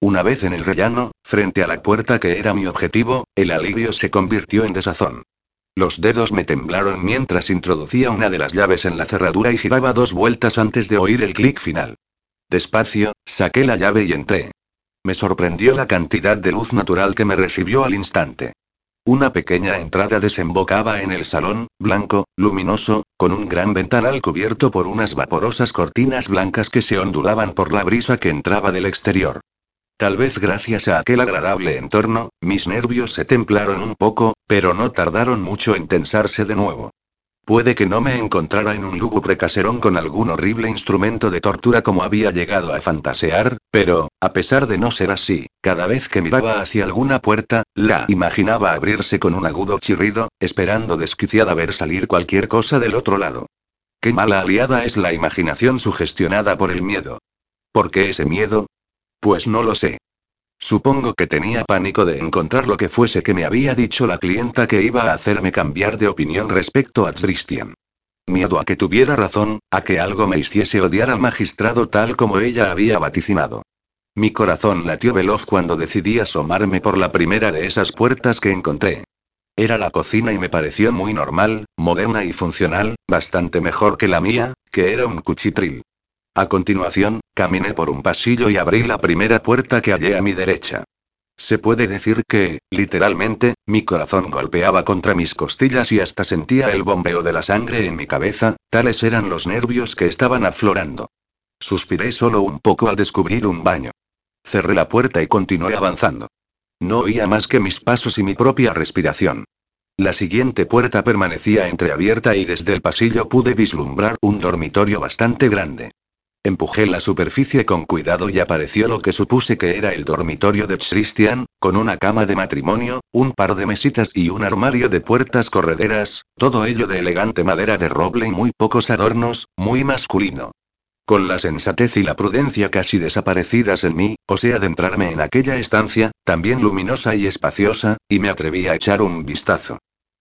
Una vez en el rellano, frente a la puerta que era mi objetivo, el alivio se convirtió en desazón. Los dedos me temblaron mientras introducía una de las llaves en la cerradura y giraba dos vueltas antes de oír el clic final. Despacio, saqué la llave y entré. Me sorprendió la cantidad de luz natural que me recibió al instante. Una pequeña entrada desembocaba en el salón, blanco, luminoso, con un gran ventanal cubierto por unas vaporosas cortinas blancas que se ondulaban por la brisa que entraba del exterior. Tal vez gracias a aquel agradable entorno, mis nervios se templaron un poco, pero no tardaron mucho en tensarse de nuevo. Puede que no me encontrara en un lúgubre caserón con algún horrible instrumento de tortura como había llegado a fantasear, pero, a pesar de no ser así, cada vez que miraba hacia alguna puerta, la imaginaba abrirse con un agudo chirrido, esperando desquiciada ver salir cualquier cosa del otro lado. Qué mala aliada es la imaginación sugestionada por el miedo. ¿Por qué ese miedo? Pues no lo sé. Supongo que tenía pánico de encontrar lo que fuese que me había dicho la clienta que iba a hacerme cambiar de opinión respecto a Christian. Miedo a que tuviera razón, a que algo me hiciese odiar al magistrado tal como ella había vaticinado. Mi corazón latió veloz cuando decidí asomarme por la primera de esas puertas que encontré. Era la cocina y me pareció muy normal, moderna y funcional, bastante mejor que la mía, que era un cuchitril. A continuación, caminé por un pasillo y abrí la primera puerta que hallé a mi derecha. Se puede decir que, literalmente, mi corazón golpeaba contra mis costillas y hasta sentía el bombeo de la sangre en mi cabeza, tales eran los nervios que estaban aflorando. Suspiré solo un poco al descubrir un baño. Cerré la puerta y continué avanzando. No oía más que mis pasos y mi propia respiración. La siguiente puerta permanecía entreabierta y desde el pasillo pude vislumbrar un dormitorio bastante grande. Empujé la superficie con cuidado y apareció lo que supuse que era el dormitorio de Christian, con una cama de matrimonio, un par de mesitas y un armario de puertas correderas, todo ello de elegante madera de roble y muy pocos adornos, muy masculino. Con la sensatez y la prudencia casi desaparecidas en mí, osé adentrarme en aquella estancia, también luminosa y espaciosa, y me atreví a echar un vistazo.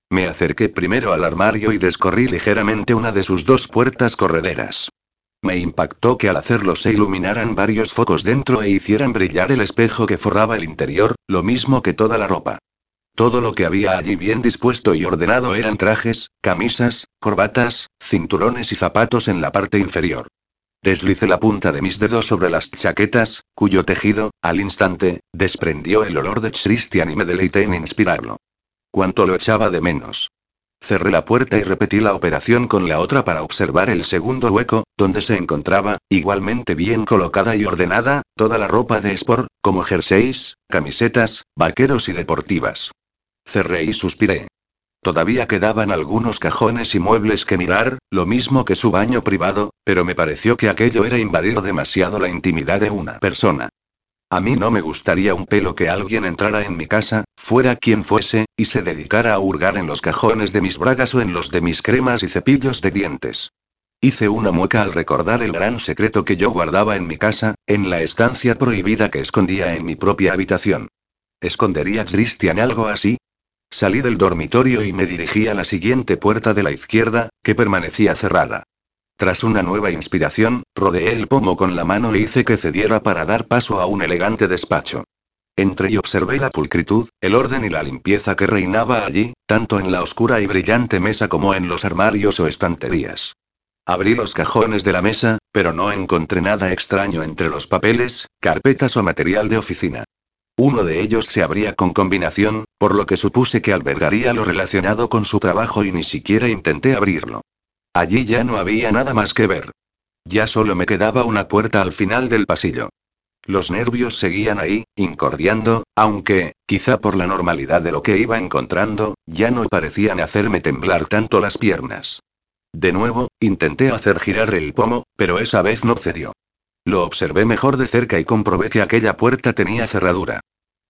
Me acerqué primero al armario y descorrí ligeramente una de sus dos puertas correderas. Me impactó que al hacerlo se iluminaran varios focos dentro e hicieran brillar el espejo que forraba el interior, lo mismo que toda la ropa. Todo lo que había allí bien dispuesto y ordenado eran trajes, camisas, corbatas, cinturones y zapatos en la parte inferior. Deslicé la punta de mis dedos sobre las chaquetas, cuyo tejido, al instante, desprendió el olor de Christian y me deleité en inspirarlo. Cuánto lo echaba de menos. Cerré la puerta y repetí la operación con la otra para observar el segundo hueco, donde se encontraba, igualmente bien colocada y ordenada, toda la ropa de sport, como jerseys, camisetas, vaqueros y deportivas. Cerré y suspiré. Todavía quedaban algunos cajones y muebles que mirar, lo mismo que su baño privado, pero me pareció que aquello era invadir demasiado la intimidad de una persona. A mí no me gustaría un pelo que alguien entrara en mi casa, fuera quien fuese, y se dedicara a hurgar en los cajones de mis bragas o en los de mis cremas y cepillos de dientes. Hice una mueca al recordar el gran secreto que yo guardaba en mi casa, en la estancia prohibida que escondía en mi propia habitación. ¿Escondería Christian algo así? Salí del dormitorio y me dirigí a la siguiente puerta de la izquierda, que permanecía cerrada. Tras una nueva inspiración, rodeé el pomo con la mano e hice que cediera para dar paso a un elegante despacho. Entré y observé la pulcritud, el orden y la limpieza que reinaba allí, tanto en la oscura y brillante mesa como en los armarios o estanterías. Abrí los cajones de la mesa, pero no encontré nada extraño entre los papeles, carpetas o material de oficina. Uno de ellos se abría con combinación, por lo que supuse que albergaría lo relacionado con su trabajo y ni siquiera intenté abrirlo. Allí ya no había nada más que ver. Ya solo me quedaba una puerta al final del pasillo. Los nervios seguían ahí, incordiando, aunque, quizá por la normalidad de lo que iba encontrando, ya no parecían hacerme temblar tanto las piernas. De nuevo, intenté hacer girar el pomo, pero esa vez no cedió. Lo observé mejor de cerca y comprobé que aquella puerta tenía cerradura.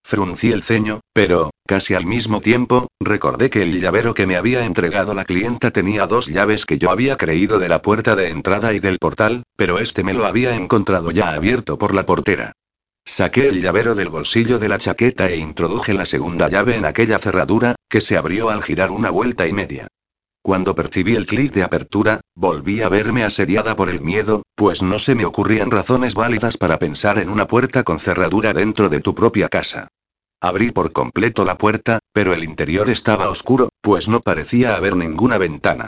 Fruncí el ceño, pero, casi al mismo tiempo, recordé que el llavero que me había entregado la clienta tenía dos llaves que yo había creído de la puerta de entrada y del portal, pero este me lo había encontrado ya abierto por la portera. Saqué el llavero del bolsillo de la chaqueta e introduje la segunda llave en aquella cerradura, que se abrió al girar una vuelta y media. Cuando percibí el clic de apertura, volví a verme asediada por el miedo, pues no se me ocurrían razones válidas para pensar en una puerta con cerradura dentro de tu propia casa. Abrí por completo la puerta, pero el interior estaba oscuro, pues no parecía haber ninguna ventana.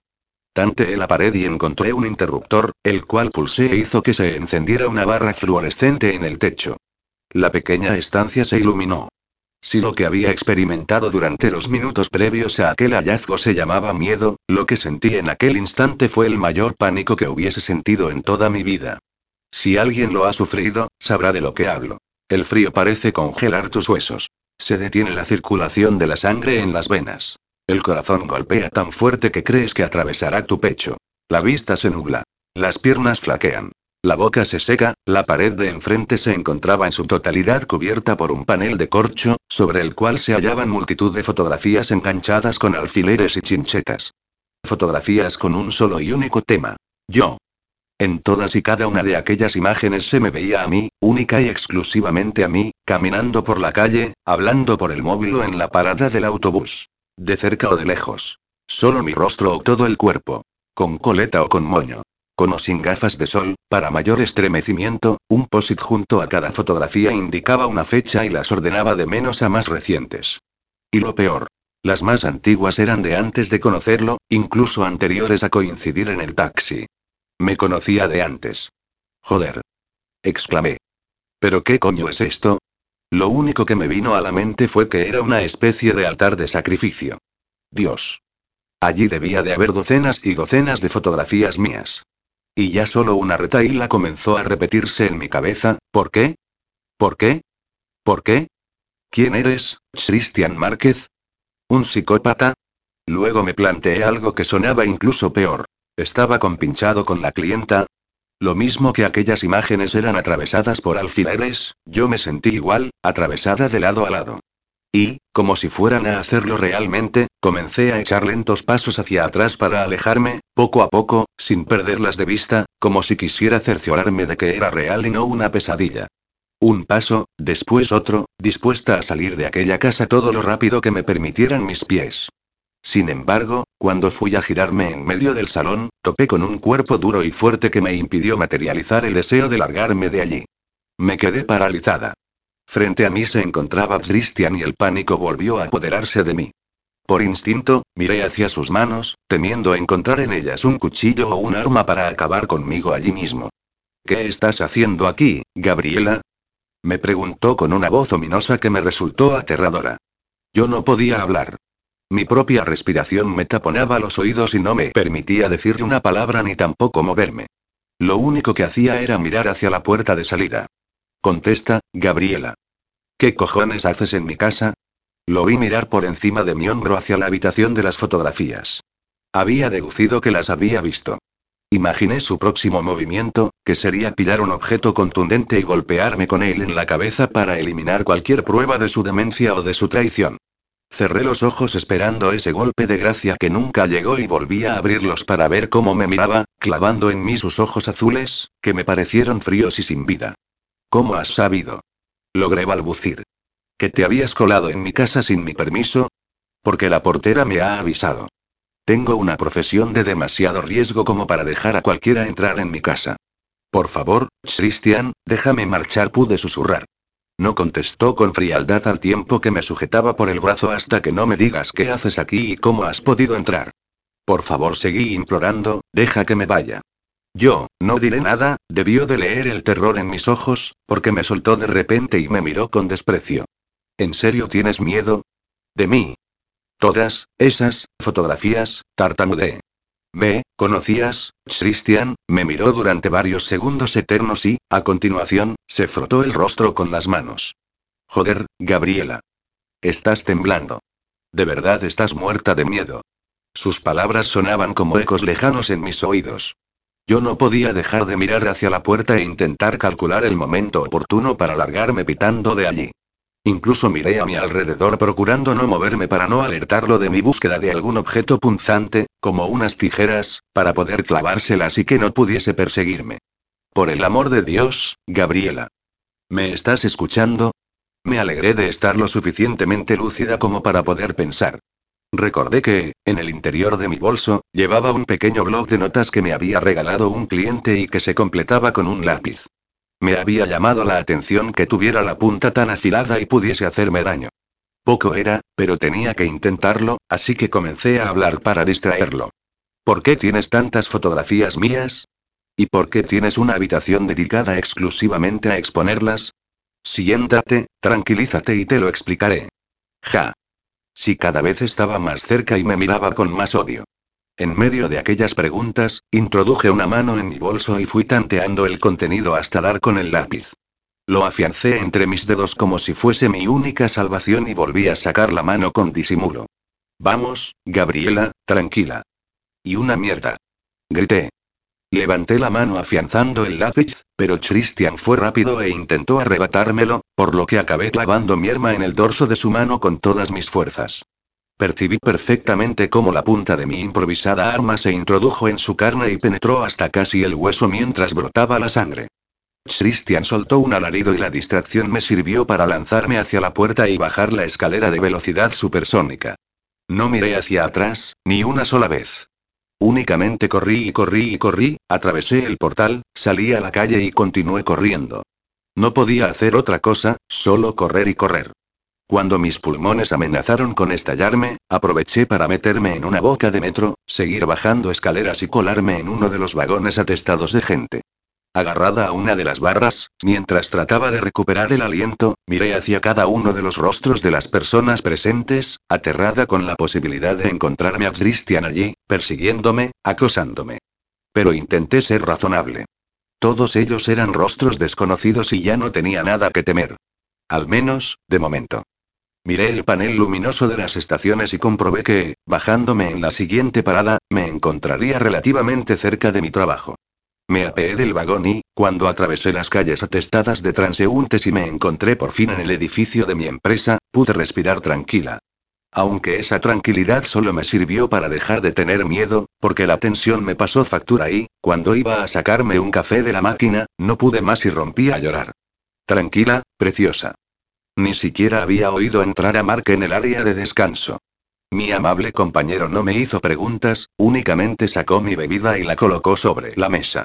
Tanteé la pared y encontré un interruptor, el cual pulsé e hizo que se encendiera una barra fluorescente en el techo. La pequeña estancia se iluminó. Si lo que había experimentado durante los minutos previos a aquel hallazgo se llamaba miedo, lo que sentí en aquel instante fue el mayor pánico que hubiese sentido en toda mi vida. Si alguien lo ha sufrido, sabrá de lo que hablo. El frío parece congelar tus huesos. Se detiene la circulación de la sangre en las venas. El corazón golpea tan fuerte que crees que atravesará tu pecho. La vista se nubla. Las piernas flaquean. La boca se seca, la pared de enfrente se encontraba en su totalidad cubierta por un panel de corcho, sobre el cual se hallaban multitud de fotografías enganchadas con alfileres y chinchetas. Fotografías con un solo y único tema. Yo. En todas y cada una de aquellas imágenes se me veía a mí, única y exclusivamente a mí, caminando por la calle, hablando por el móvil o en la parada del autobús. De cerca o de lejos. Solo mi rostro o todo el cuerpo. Con coleta o con moño. Con o sin gafas de sol, para mayor estremecimiento, un posit junto a cada fotografía indicaba una fecha y las ordenaba de menos a más recientes. Y lo peor. Las más antiguas eran de antes de conocerlo, incluso anteriores a coincidir en el taxi. Me conocía de antes. Joder. exclamé. ¿Pero qué coño es esto? Lo único que me vino a la mente fue que era una especie de altar de sacrificio. Dios. Allí debía de haber docenas y docenas de fotografías mías. Y ya solo una retaíla comenzó a repetirse en mi cabeza, ¿por qué? ¿Por qué? ¿Por qué? ¿Quién eres, Christian Márquez? ¿Un psicópata? Luego me planteé algo que sonaba incluso peor. ¿Estaba compinchado con la clienta? Lo mismo que aquellas imágenes eran atravesadas por alfileres, yo me sentí igual, atravesada de lado a lado. Y, como si fueran a hacerlo realmente, comencé a echar lentos pasos hacia atrás para alejarme, poco a poco, sin perderlas de vista, como si quisiera cerciorarme de que era real y no una pesadilla. Un paso, después otro, dispuesta a salir de aquella casa todo lo rápido que me permitieran mis pies. Sin embargo, cuando fui a girarme en medio del salón, topé con un cuerpo duro y fuerte que me impidió materializar el deseo de largarme de allí. Me quedé paralizada. Frente a mí se encontraba Christian y el pánico volvió a apoderarse de mí. Por instinto, miré hacia sus manos, temiendo encontrar en ellas un cuchillo o un arma para acabar conmigo allí mismo. ¿Qué estás haciendo aquí, Gabriela? Me preguntó con una voz ominosa que me resultó aterradora. Yo no podía hablar. Mi propia respiración me taponaba los oídos y no me permitía decirle una palabra ni tampoco moverme. Lo único que hacía era mirar hacia la puerta de salida. Contesta, Gabriela. ¿Qué cojones haces en mi casa? Lo vi mirar por encima de mi hombro hacia la habitación de las fotografías. Había deducido que las había visto. Imaginé su próximo movimiento, que sería pillar un objeto contundente y golpearme con él en la cabeza para eliminar cualquier prueba de su demencia o de su traición. Cerré los ojos esperando ese golpe de gracia que nunca llegó y volví a abrirlos para ver cómo me miraba, clavando en mí sus ojos azules, que me parecieron fríos y sin vida. ¿Cómo has sabido? Logré balbucir. ¿Que te habías colado en mi casa sin mi permiso? Porque la portera me ha avisado. Tengo una profesión de demasiado riesgo como para dejar a cualquiera entrar en mi casa. Por favor, Christian, déjame marchar, pude susurrar. No contestó con frialdad al tiempo que me sujetaba por el brazo hasta que no me digas qué haces aquí y cómo has podido entrar. Por favor, seguí implorando, deja que me vaya. Yo, no diré nada, debió de leer el terror en mis ojos, porque me soltó de repente y me miró con desprecio. ¿En serio tienes miedo? De mí. Todas, esas, fotografías, tartamudeé. ¿Me, conocías, Christian? Me miró durante varios segundos eternos y, a continuación, se frotó el rostro con las manos. Joder, Gabriela. Estás temblando. De verdad estás muerta de miedo. Sus palabras sonaban como ecos lejanos en mis oídos. Yo no podía dejar de mirar hacia la puerta e intentar calcular el momento oportuno para largarme pitando de allí. Incluso miré a mi alrededor procurando no moverme para no alertarlo de mi búsqueda de algún objeto punzante, como unas tijeras, para poder clavárselas y que no pudiese perseguirme. Por el amor de Dios, Gabriela. ¿Me estás escuchando? Me alegré de estar lo suficientemente lúcida como para poder pensar. Recordé que, en el interior de mi bolso, llevaba un pequeño blog de notas que me había regalado un cliente y que se completaba con un lápiz. Me había llamado la atención que tuviera la punta tan afilada y pudiese hacerme daño. Poco era, pero tenía que intentarlo, así que comencé a hablar para distraerlo. ¿Por qué tienes tantas fotografías mías? ¿Y por qué tienes una habitación dedicada exclusivamente a exponerlas? Siéntate, tranquilízate y te lo explicaré. Ja. Si cada vez estaba más cerca y me miraba con más odio. En medio de aquellas preguntas, introduje una mano en mi bolso y fui tanteando el contenido hasta dar con el lápiz. Lo afiancé entre mis dedos como si fuese mi única salvación y volví a sacar la mano con disimulo. Vamos, Gabriela, tranquila. Y una mierda. Grité. Levanté la mano afianzando el lápiz, pero Christian fue rápido e intentó arrebatármelo, por lo que acabé clavando mi arma en el dorso de su mano con todas mis fuerzas. Percibí perfectamente cómo la punta de mi improvisada arma se introdujo en su carne y penetró hasta casi el hueso mientras brotaba la sangre. Christian soltó un alarido y la distracción me sirvió para lanzarme hacia la puerta y bajar la escalera de velocidad supersónica. No miré hacia atrás, ni una sola vez. Únicamente corrí y corrí y corrí, atravesé el portal, salí a la calle y continué corriendo. No podía hacer otra cosa, solo correr y correr. Cuando mis pulmones amenazaron con estallarme, aproveché para meterme en una boca de metro, seguir bajando escaleras y colarme en uno de los vagones atestados de gente. Agarrada a una de las barras, mientras trataba de recuperar el aliento, miré hacia cada uno de los rostros de las personas presentes, aterrada con la posibilidad de encontrarme a Christian allí, persiguiéndome, acosándome. Pero intenté ser razonable. Todos ellos eran rostros desconocidos y ya no tenía nada que temer. Al menos, de momento. Miré el panel luminoso de las estaciones y comprobé que, bajándome en la siguiente parada, me encontraría relativamente cerca de mi trabajo. Me apeé del vagón y, cuando atravesé las calles atestadas de transeúntes y me encontré por fin en el edificio de mi empresa, pude respirar tranquila. Aunque esa tranquilidad solo me sirvió para dejar de tener miedo, porque la tensión me pasó factura y, cuando iba a sacarme un café de la máquina, no pude más y rompí a llorar. Tranquila, preciosa. Ni siquiera había oído entrar a Mark en el área de descanso. Mi amable compañero no me hizo preguntas, únicamente sacó mi bebida y la colocó sobre la mesa.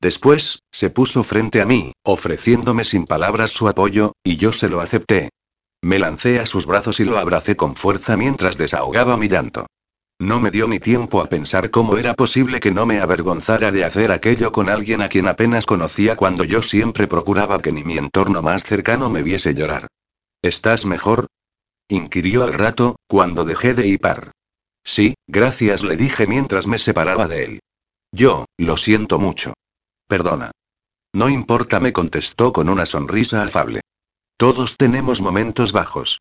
Después, se puso frente a mí, ofreciéndome sin palabras su apoyo, y yo se lo acepté. Me lancé a sus brazos y lo abracé con fuerza mientras desahogaba mi llanto. No me dio ni tiempo a pensar cómo era posible que no me avergonzara de hacer aquello con alguien a quien apenas conocía cuando yo siempre procuraba que ni mi entorno más cercano me viese llorar. ¿Estás mejor? inquirió al rato, cuando dejé de hipar. Sí, gracias, le dije mientras me separaba de él. Yo, lo siento mucho. Perdona. No importa, me contestó con una sonrisa afable. Todos tenemos momentos bajos.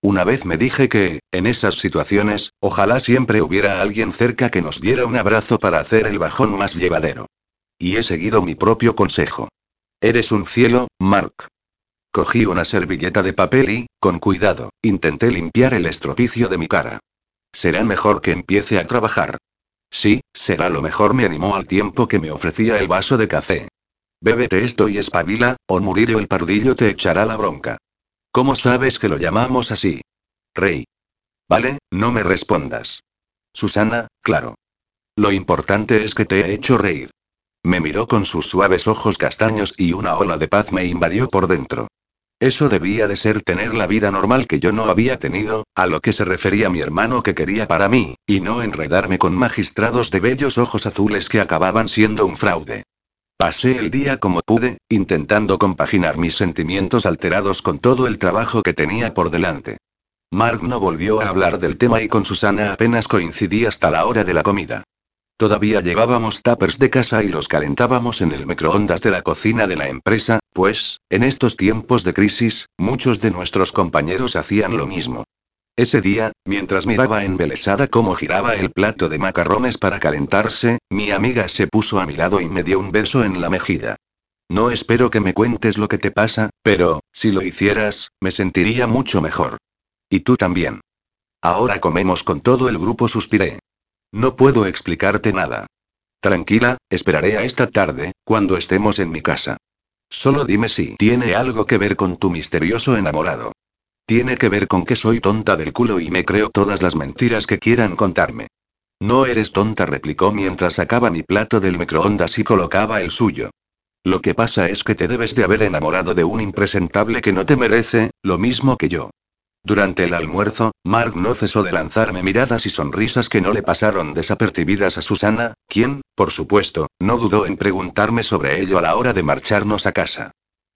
Una vez me dije que, en esas situaciones, ojalá siempre hubiera alguien cerca que nos diera un abrazo para hacer el bajón más llevadero. Y he seguido mi propio consejo. Eres un cielo, Mark. Cogí una servilleta de papel y, con cuidado, intenté limpiar el estropicio de mi cara. Será mejor que empiece a trabajar. Sí, será lo mejor, me animó al tiempo que me ofrecía el vaso de café. Bébete esto y espabila, o Murillo el pardillo te echará la bronca. ¿Cómo sabes que lo llamamos así? Rey. Vale, no me respondas. Susana, claro. Lo importante es que te he hecho reír. Me miró con sus suaves ojos castaños y una ola de paz me invadió por dentro. Eso debía de ser tener la vida normal que yo no había tenido, a lo que se refería mi hermano que quería para mí, y no enredarme con magistrados de bellos ojos azules que acababan siendo un fraude. Pasé el día como pude, intentando compaginar mis sentimientos alterados con todo el trabajo que tenía por delante. Mark no volvió a hablar del tema y con Susana apenas coincidí hasta la hora de la comida. Todavía llevábamos tuppers de casa y los calentábamos en el microondas de la cocina de la empresa, pues, en estos tiempos de crisis, muchos de nuestros compañeros hacían lo mismo. Ese día, mientras miraba embelesada cómo giraba el plato de macarrones para calentarse, mi amiga se puso a mi lado y me dio un beso en la mejilla. No espero que me cuentes lo que te pasa, pero, si lo hicieras, me sentiría mucho mejor. Y tú también. Ahora comemos con todo el grupo, suspiré. No puedo explicarte nada. Tranquila, esperaré a esta tarde, cuando estemos en mi casa. Solo dime si tiene algo que ver con tu misterioso enamorado. Tiene que ver con que soy tonta del culo y me creo todas las mentiras que quieran contarme. No eres tonta, replicó mientras sacaba mi plato del microondas y colocaba el suyo. Lo que pasa es que te debes de haber enamorado de un impresentable que no te merece, lo mismo que yo. Durante el almuerzo, Mark no cesó de lanzarme miradas y sonrisas que no le pasaron desapercibidas a Susana, quien, por supuesto, no dudó en preguntarme sobre ello a la hora de marcharnos a casa.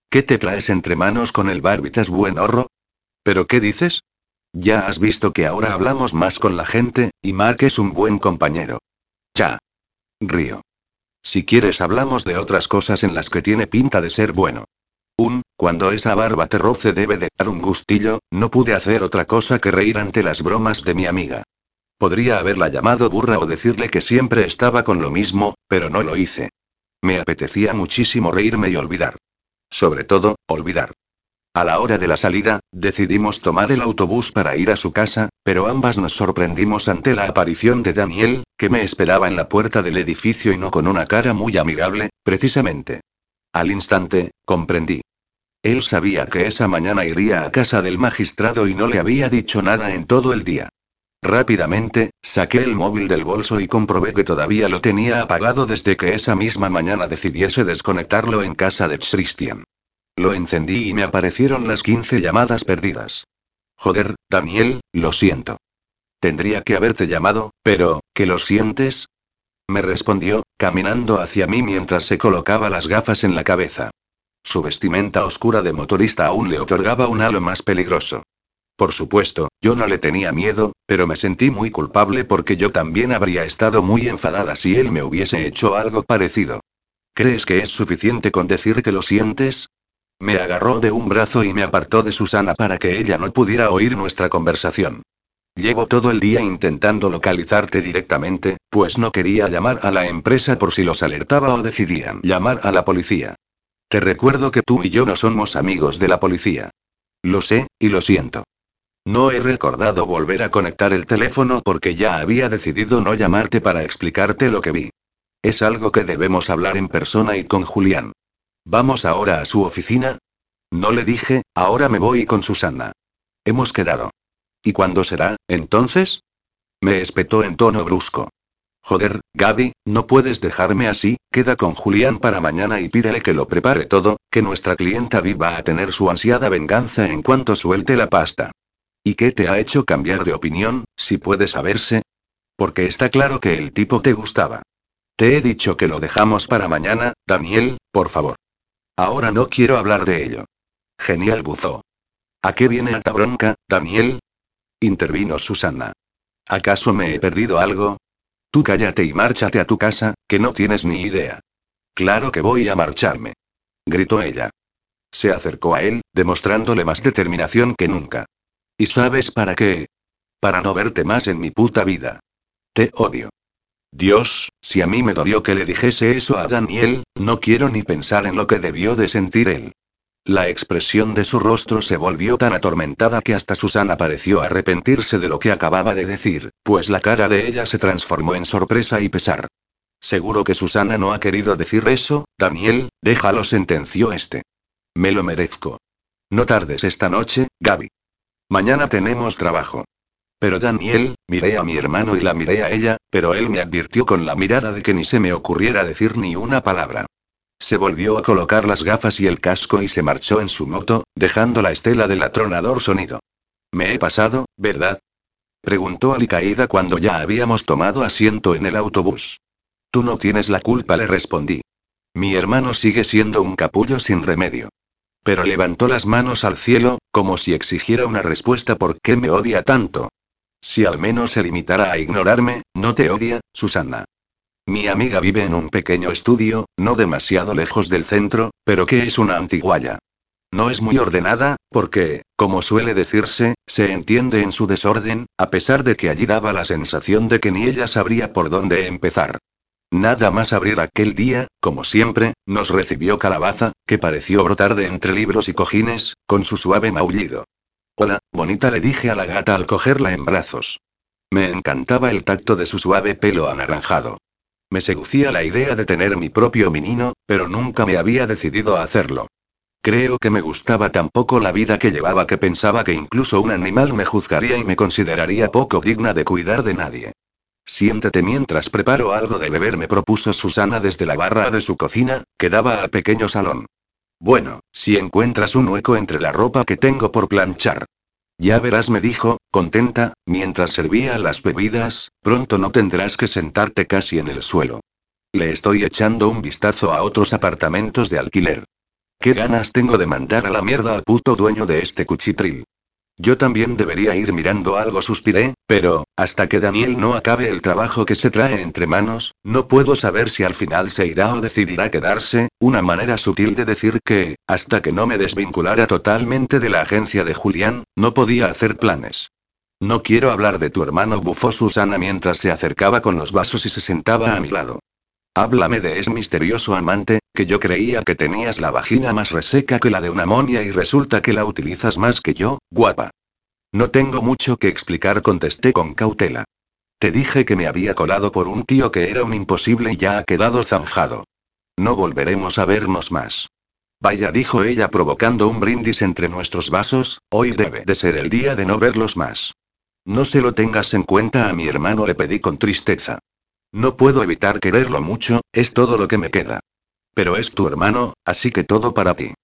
¿Qué te traes entre manos con el barbitas buen horro? ¿Pero qué dices? Ya has visto que ahora hablamos más con la gente, y Mark es un buen compañero. Ya. Río. Si quieres hablamos de otras cosas en las que tiene pinta de ser bueno. Un, cuando esa barba te roce debe de dar un gustillo, no pude hacer otra cosa que reír ante las bromas de mi amiga. Podría haberla llamado burra o decirle que siempre estaba con lo mismo, pero no lo hice. Me apetecía muchísimo reírme y olvidar. Sobre todo, olvidar. A la hora de la salida, decidimos tomar el autobús para ir a su casa, pero ambas nos sorprendimos ante la aparición de Daniel, que me esperaba en la puerta del edificio y no con una cara muy amigable, precisamente. Al instante, comprendí. Él sabía que esa mañana iría a casa del magistrado y no le había dicho nada en todo el día. Rápidamente, saqué el móvil del bolso y comprobé que todavía lo tenía apagado desde que esa misma mañana decidiese desconectarlo en casa de Christian. Lo encendí y me aparecieron las 15 llamadas perdidas. Joder, Daniel, lo siento. Tendría que haberte llamado, pero, ¿qué lo sientes? Me respondió, caminando hacia mí mientras se colocaba las gafas en la cabeza. Su vestimenta oscura de motorista aún le otorgaba un halo más peligroso. Por supuesto, yo no le tenía miedo, pero me sentí muy culpable porque yo también habría estado muy enfadada si él me hubiese hecho algo parecido. ¿Crees que es suficiente con decir que lo sientes? Me agarró de un brazo y me apartó de Susana para que ella no pudiera oír nuestra conversación. Llevo todo el día intentando localizarte directamente, pues no quería llamar a la empresa por si los alertaba o decidían llamar a la policía. Te recuerdo que tú y yo no somos amigos de la policía. Lo sé, y lo siento. No he recordado volver a conectar el teléfono porque ya había decidido no llamarte para explicarte lo que vi. Es algo que debemos hablar en persona y con Julián. ¿Vamos ahora a su oficina? No le dije, ahora me voy con Susana. Hemos quedado. ¿Y cuándo será, entonces? Me espetó en tono brusco. Joder, Gaby, no puedes dejarme así, queda con Julián para mañana y pídele que lo prepare todo, que nuestra clienta viva a tener su ansiada venganza en cuanto suelte la pasta. ¿Y qué te ha hecho cambiar de opinión, si puede saberse? Porque está claro que el tipo te gustaba. Te he dicho que lo dejamos para mañana, Daniel, por favor. Ahora no quiero hablar de ello. Genial buzó. ¿A qué viene alta bronca, Daniel? Intervino Susana. ¿Acaso me he perdido algo? Tú cállate y márchate a tu casa, que no tienes ni idea. Claro que voy a marcharme. Gritó ella. Se acercó a él, demostrándole más determinación que nunca. ¿Y sabes para qué? Para no verte más en mi puta vida. Te odio. Dios, si a mí me dolió que le dijese eso a Daniel, no quiero ni pensar en lo que debió de sentir él. La expresión de su rostro se volvió tan atormentada que hasta Susana pareció arrepentirse de lo que acababa de decir, pues la cara de ella se transformó en sorpresa y pesar. Seguro que Susana no ha querido decir eso, Daniel, déjalo, sentenció este. Me lo merezco. No tardes esta noche, Gaby. Mañana tenemos trabajo. Pero Daniel, miré a mi hermano y la miré a ella, pero él me advirtió con la mirada de que ni se me ocurriera decir ni una palabra. Se volvió a colocar las gafas y el casco y se marchó en su moto, dejando la estela del atronador sonido. Me he pasado, ¿verdad? Preguntó Alicaída cuando ya habíamos tomado asiento en el autobús. Tú no tienes la culpa, le respondí. Mi hermano sigue siendo un capullo sin remedio. Pero levantó las manos al cielo, como si exigiera una respuesta por qué me odia tanto. Si al menos se limitara a ignorarme, no te odia, Susana. Mi amiga vive en un pequeño estudio, no demasiado lejos del centro, pero que es una antiguaya. No es muy ordenada, porque, como suele decirse, se entiende en su desorden, a pesar de que allí daba la sensación de que ni ella sabría por dónde empezar. Nada más abrir aquel día, como siempre, nos recibió Calabaza, que pareció brotar de entre libros y cojines, con su suave maullido. Hola, bonita, le dije a la gata al cogerla en brazos. Me encantaba el tacto de su suave pelo anaranjado. Me seducía la idea de tener mi propio menino, pero nunca me había decidido a hacerlo. Creo que me gustaba tan poco la vida que llevaba que pensaba que incluso un animal me juzgaría y me consideraría poco digna de cuidar de nadie. Siéntate mientras preparo algo de beber, me propuso Susana desde la barra de su cocina, que daba al pequeño salón. Bueno, si encuentras un hueco entre la ropa que tengo por planchar. Ya verás, me dijo, contenta, mientras servía las bebidas, pronto no tendrás que sentarte casi en el suelo. Le estoy echando un vistazo a otros apartamentos de alquiler. ¿Qué ganas tengo de mandar a la mierda al puto dueño de este cuchitril? Yo también debería ir mirando algo, suspiré, pero, hasta que Daniel no acabe el trabajo que se trae entre manos, no puedo saber si al final se irá o decidirá quedarse, una manera sutil de decir que, hasta que no me desvinculara totalmente de la agencia de Julián, no podía hacer planes. No quiero hablar de tu hermano, bufó Susana mientras se acercaba con los vasos y se sentaba a mi lado. Háblame de ese misterioso amante, que yo creía que tenías la vagina más reseca que la de una monia y resulta que la utilizas más que yo, guapa. No tengo mucho que explicar, contesté con cautela. Te dije que me había colado por un tío que era un imposible y ya ha quedado zanjado. No volveremos a vernos más. Vaya, dijo ella provocando un brindis entre nuestros vasos, hoy debe de ser el día de no verlos más. No se lo tengas en cuenta a mi hermano, le pedí con tristeza. No puedo evitar quererlo mucho, es todo lo que me queda. Pero es tu hermano, así que todo para ti.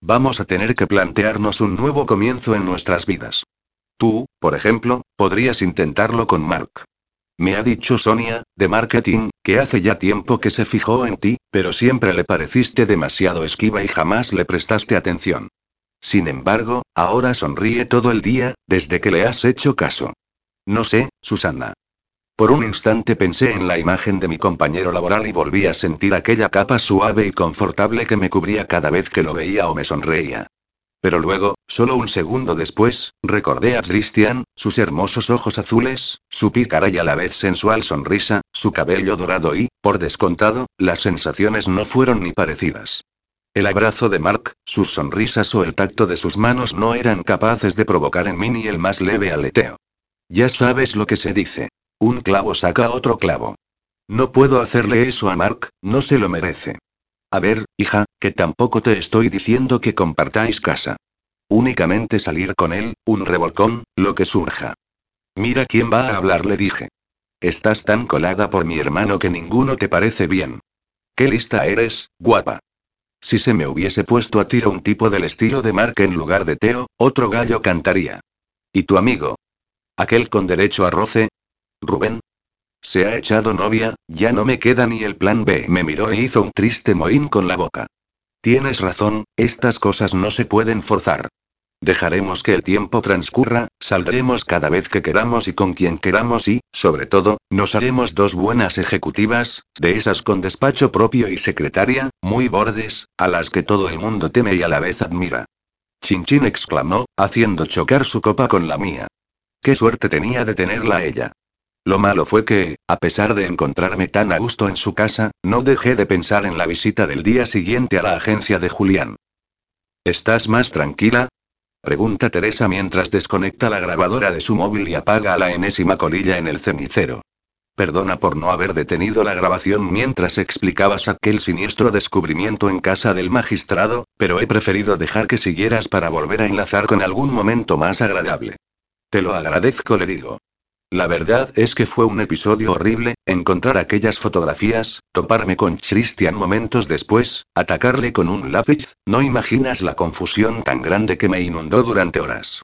Vamos a tener que plantearnos un nuevo comienzo en nuestras vidas. Tú, por ejemplo, podrías intentarlo con Mark. Me ha dicho Sonia, de marketing, que hace ya tiempo que se fijó en ti, pero siempre le pareciste demasiado esquiva y jamás le prestaste atención. Sin embargo, ahora sonríe todo el día, desde que le has hecho caso. No sé, Susana. Por un instante pensé en la imagen de mi compañero laboral y volví a sentir aquella capa suave y confortable que me cubría cada vez que lo veía o me sonreía. Pero luego, solo un segundo después, recordé a Christian, sus hermosos ojos azules, su pícara y a la vez sensual sonrisa, su cabello dorado y, por descontado, las sensaciones no fueron ni parecidas. El abrazo de Mark, sus sonrisas o el tacto de sus manos no eran capaces de provocar en mí ni el más leve aleteo. Ya sabes lo que se dice. Un clavo saca otro clavo. No puedo hacerle eso a Mark, no se lo merece. A ver, hija, que tampoco te estoy diciendo que compartáis casa. Únicamente salir con él, un revolcón, lo que surja. Mira quién va a hablar, le dije. Estás tan colada por mi hermano que ninguno te parece bien. Qué lista eres, guapa. Si se me hubiese puesto a tiro un tipo del estilo de Mark en lugar de Teo, otro gallo cantaría. ¿Y tu amigo? Aquel con derecho a roce, Rubén. Se ha echado novia, ya no me queda ni el plan B. Me miró e hizo un triste mohín con la boca. Tienes razón, estas cosas no se pueden forzar. Dejaremos que el tiempo transcurra, saldremos cada vez que queramos y con quien queramos y, sobre todo, nos haremos dos buenas ejecutivas, de esas con despacho propio y secretaria, muy bordes, a las que todo el mundo teme y a la vez admira. Chinchín exclamó, haciendo chocar su copa con la mía. Qué suerte tenía de tenerla ella. Lo malo fue que, a pesar de encontrarme tan a gusto en su casa, no dejé de pensar en la visita del día siguiente a la agencia de Julián. ¿Estás más tranquila? Pregunta Teresa mientras desconecta la grabadora de su móvil y apaga la enésima colilla en el cenicero. Perdona por no haber detenido la grabación mientras explicabas aquel siniestro descubrimiento en casa del magistrado, pero he preferido dejar que siguieras para volver a enlazar con algún momento más agradable. Te lo agradezco, le digo. La verdad es que fue un episodio horrible, encontrar aquellas fotografías, toparme con Christian momentos después, atacarle con un lápiz, no imaginas la confusión tan grande que me inundó durante horas.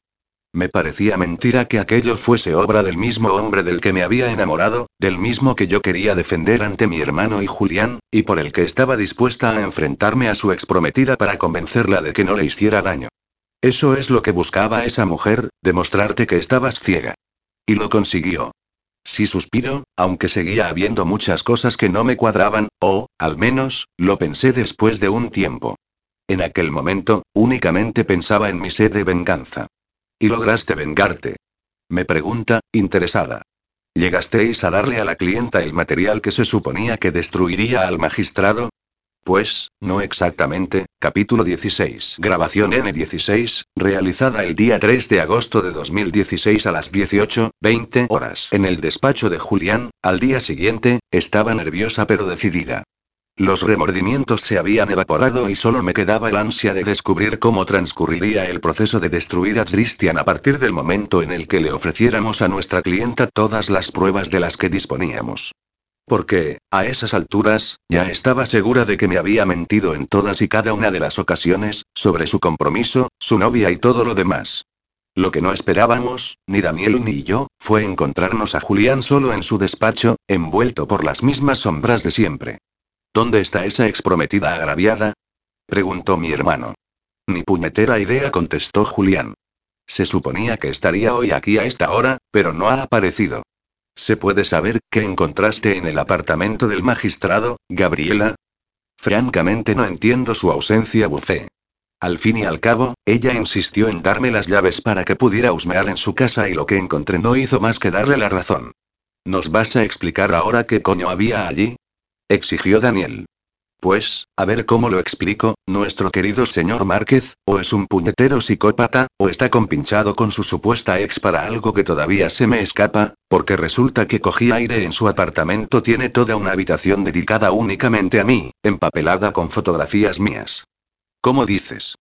Me parecía mentira que aquello fuese obra del mismo hombre del que me había enamorado, del mismo que yo quería defender ante mi hermano y Julián, y por el que estaba dispuesta a enfrentarme a su exprometida para convencerla de que no le hiciera daño. Eso es lo que buscaba esa mujer, demostrarte que estabas ciega. Y lo consiguió. Sí suspiro, aunque seguía habiendo muchas cosas que no me cuadraban, o, al menos, lo pensé después de un tiempo. En aquel momento, únicamente pensaba en mi sed de venganza. ¿Y lograste vengarte? Me pregunta, interesada. ¿Llegasteis a darle a la clienta el material que se suponía que destruiría al magistrado? Pues, no exactamente, capítulo 16. Grabación N16, realizada el día 3 de agosto de 2016 a las 18.20 horas. En el despacho de Julián, al día siguiente, estaba nerviosa pero decidida. Los remordimientos se habían evaporado y solo me quedaba el ansia de descubrir cómo transcurriría el proceso de destruir a Christian a partir del momento en el que le ofreciéramos a nuestra clienta todas las pruebas de las que disponíamos. Porque, a esas alturas, ya estaba segura de que me había mentido en todas y cada una de las ocasiones, sobre su compromiso, su novia y todo lo demás. Lo que no esperábamos, ni Daniel ni yo, fue encontrarnos a Julián solo en su despacho, envuelto por las mismas sombras de siempre. ¿Dónde está esa exprometida agraviada? preguntó mi hermano. Ni puñetera idea, contestó Julián. Se suponía que estaría hoy aquí a esta hora, pero no ha aparecido. ¿Se puede saber qué encontraste en el apartamento del magistrado, Gabriela? Francamente no entiendo su ausencia, bucé. Al fin y al cabo, ella insistió en darme las llaves para que pudiera husmear en su casa y lo que encontré no hizo más que darle la razón. ¿Nos vas a explicar ahora qué coño había allí? exigió Daniel. Pues, a ver cómo lo explico, nuestro querido señor Márquez, o es un puñetero psicópata, o está compinchado con su supuesta ex para algo que todavía se me escapa, porque resulta que cogí aire en su apartamento, tiene toda una habitación dedicada únicamente a mí, empapelada con fotografías mías. ¿Cómo dices?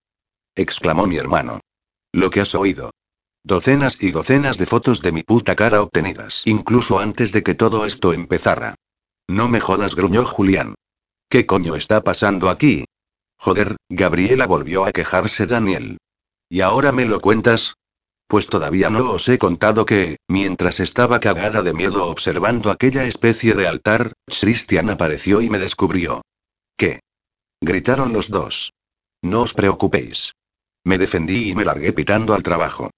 exclamó mi hermano. Lo que has oído. Docenas y docenas de fotos de mi puta cara obtenidas, incluso antes de que todo esto empezara. No me jodas, gruñó Julián. ¿Qué coño está pasando aquí? Joder, Gabriela volvió a quejarse Daniel. ¿Y ahora me lo cuentas? Pues todavía no os he contado que, mientras estaba cagada de miedo observando aquella especie de altar, Christian apareció y me descubrió. ¿Qué? Gritaron los dos. No os preocupéis. Me defendí y me largué pitando al trabajo.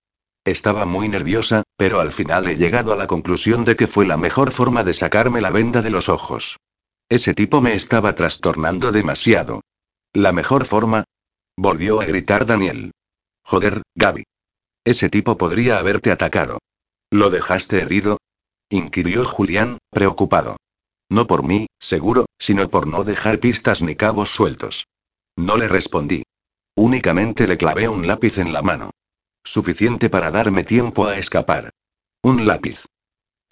Estaba muy nerviosa, pero al final he llegado a la conclusión de que fue la mejor forma de sacarme la venda de los ojos. Ese tipo me estaba trastornando demasiado. ¿La mejor forma? Volvió a gritar Daniel. Joder, Gaby. Ese tipo podría haberte atacado. ¿Lo dejaste herido? inquirió Julián, preocupado. No por mí, seguro, sino por no dejar pistas ni cabos sueltos. No le respondí. Únicamente le clavé un lápiz en la mano. Suficiente para darme tiempo a escapar. Un lápiz.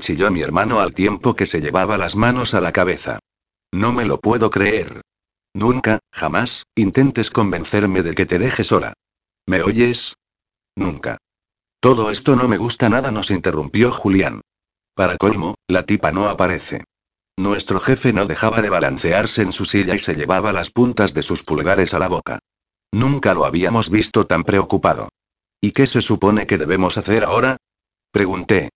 Chilló mi hermano al tiempo que se llevaba las manos a la cabeza. No me lo puedo creer. Nunca, jamás, intentes convencerme de que te deje sola. ¿Me oyes? Nunca. Todo esto no me gusta nada, nos interrumpió Julián. Para colmo, la tipa no aparece. Nuestro jefe no dejaba de balancearse en su silla y se llevaba las puntas de sus pulgares a la boca. Nunca lo habíamos visto tan preocupado. ¿Y qué se supone que debemos hacer ahora? Pregunté.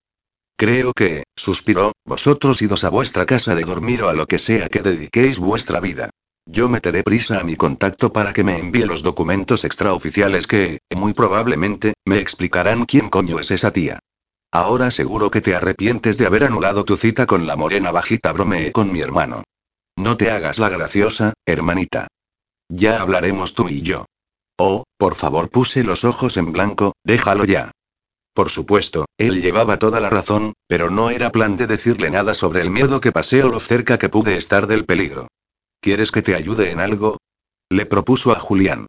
Creo que, suspiró, vosotros idos a vuestra casa de dormir o a lo que sea que dediquéis vuestra vida. Yo meteré prisa a mi contacto para que me envíe los documentos extraoficiales que, muy probablemente, me explicarán quién coño es esa tía. Ahora seguro que te arrepientes de haber anulado tu cita con la morena bajita, bromeé con mi hermano. No te hagas la graciosa, hermanita. Ya hablaremos tú y yo. Oh, por favor, puse los ojos en blanco, déjalo ya. Por supuesto, él llevaba toda la razón, pero no era plan de decirle nada sobre el miedo que pasé o lo cerca que pude estar del peligro. ¿Quieres que te ayude en algo? Le propuso a Julián.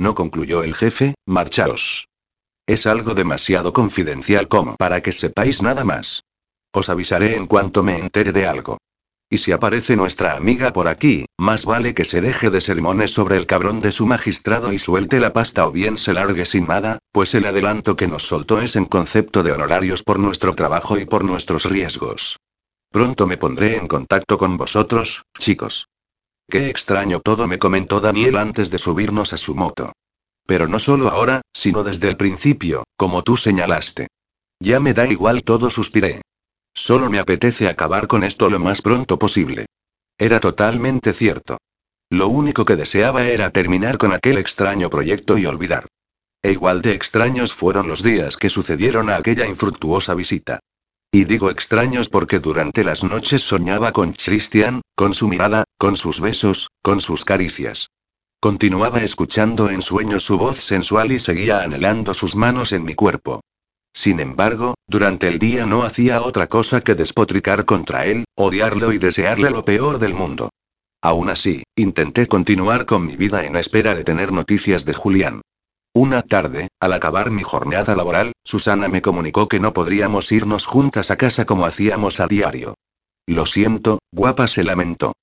No concluyó el jefe, marchaos. Es algo demasiado confidencial como para que sepáis nada más. Os avisaré en cuanto me entere de algo. Y si aparece nuestra amiga por aquí, más vale que se deje de sermones sobre el cabrón de su magistrado y suelte la pasta o bien se largue sin nada, pues el adelanto que nos soltó es en concepto de honorarios por nuestro trabajo y por nuestros riesgos. Pronto me pondré en contacto con vosotros, chicos. Qué extraño todo me comentó Daniel antes de subirnos a su moto. Pero no solo ahora, sino desde el principio, como tú señalaste. Ya me da igual todo, suspiré. Solo me apetece acabar con esto lo más pronto posible. Era totalmente cierto. Lo único que deseaba era terminar con aquel extraño proyecto y olvidar. E igual de extraños fueron los días que sucedieron a aquella infructuosa visita. Y digo extraños porque durante las noches soñaba con Christian, con su mirada, con sus besos, con sus caricias. Continuaba escuchando en sueños su voz sensual y seguía anhelando sus manos en mi cuerpo. Sin embargo, durante el día no hacía otra cosa que despotricar contra él, odiarlo y desearle lo peor del mundo. Aún así, intenté continuar con mi vida en espera de tener noticias de Julián. Una tarde, al acabar mi jornada laboral, Susana me comunicó que no podríamos irnos juntas a casa como hacíamos a diario. Lo siento, guapa se lamentó.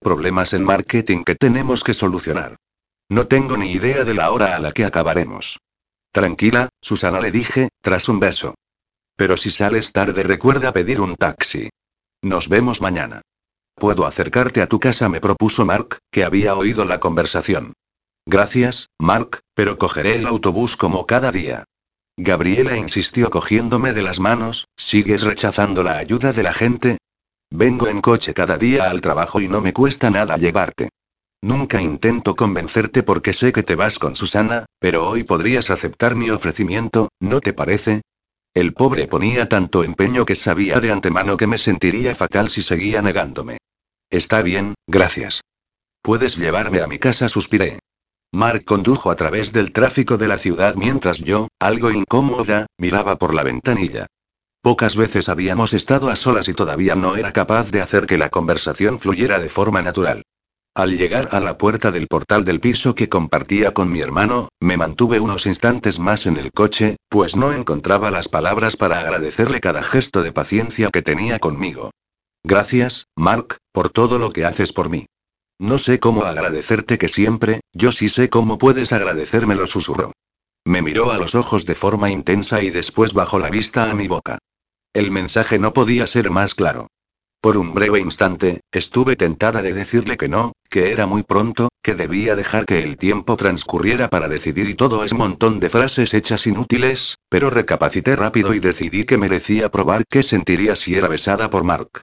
Problemas en marketing que tenemos que solucionar. No tengo ni idea de la hora a la que acabaremos. Tranquila, Susana le dije, tras un beso. Pero si sales tarde recuerda pedir un taxi. Nos vemos mañana. Puedo acercarte a tu casa, me propuso Mark, que había oído la conversación. Gracias, Mark, pero cogeré el autobús como cada día. Gabriela insistió cogiéndome de las manos, ¿sigues rechazando la ayuda de la gente? Vengo en coche cada día al trabajo y no me cuesta nada llevarte. Nunca intento convencerte porque sé que te vas con Susana, pero hoy podrías aceptar mi ofrecimiento, ¿no te parece? El pobre ponía tanto empeño que sabía de antemano que me sentiría fatal si seguía negándome. Está bien, gracias. Puedes llevarme a mi casa, suspiré. Mark condujo a través del tráfico de la ciudad mientras yo, algo incómoda, miraba por la ventanilla. Pocas veces habíamos estado a solas y todavía no era capaz de hacer que la conversación fluyera de forma natural. Al llegar a la puerta del portal del piso que compartía con mi hermano, me mantuve unos instantes más en el coche, pues no encontraba las palabras para agradecerle cada gesto de paciencia que tenía conmigo. Gracias, Mark, por todo lo que haces por mí. No sé cómo agradecerte que siempre, yo sí sé cómo puedes agradecérmelo, susurró. Me miró a los ojos de forma intensa y después bajó la vista a mi boca. El mensaje no podía ser más claro. Por un breve instante, estuve tentada de decirle que no, que era muy pronto, que debía dejar que el tiempo transcurriera para decidir y todo es montón de frases hechas inútiles, pero recapacité rápido y decidí que merecía probar qué sentiría si era besada por Mark.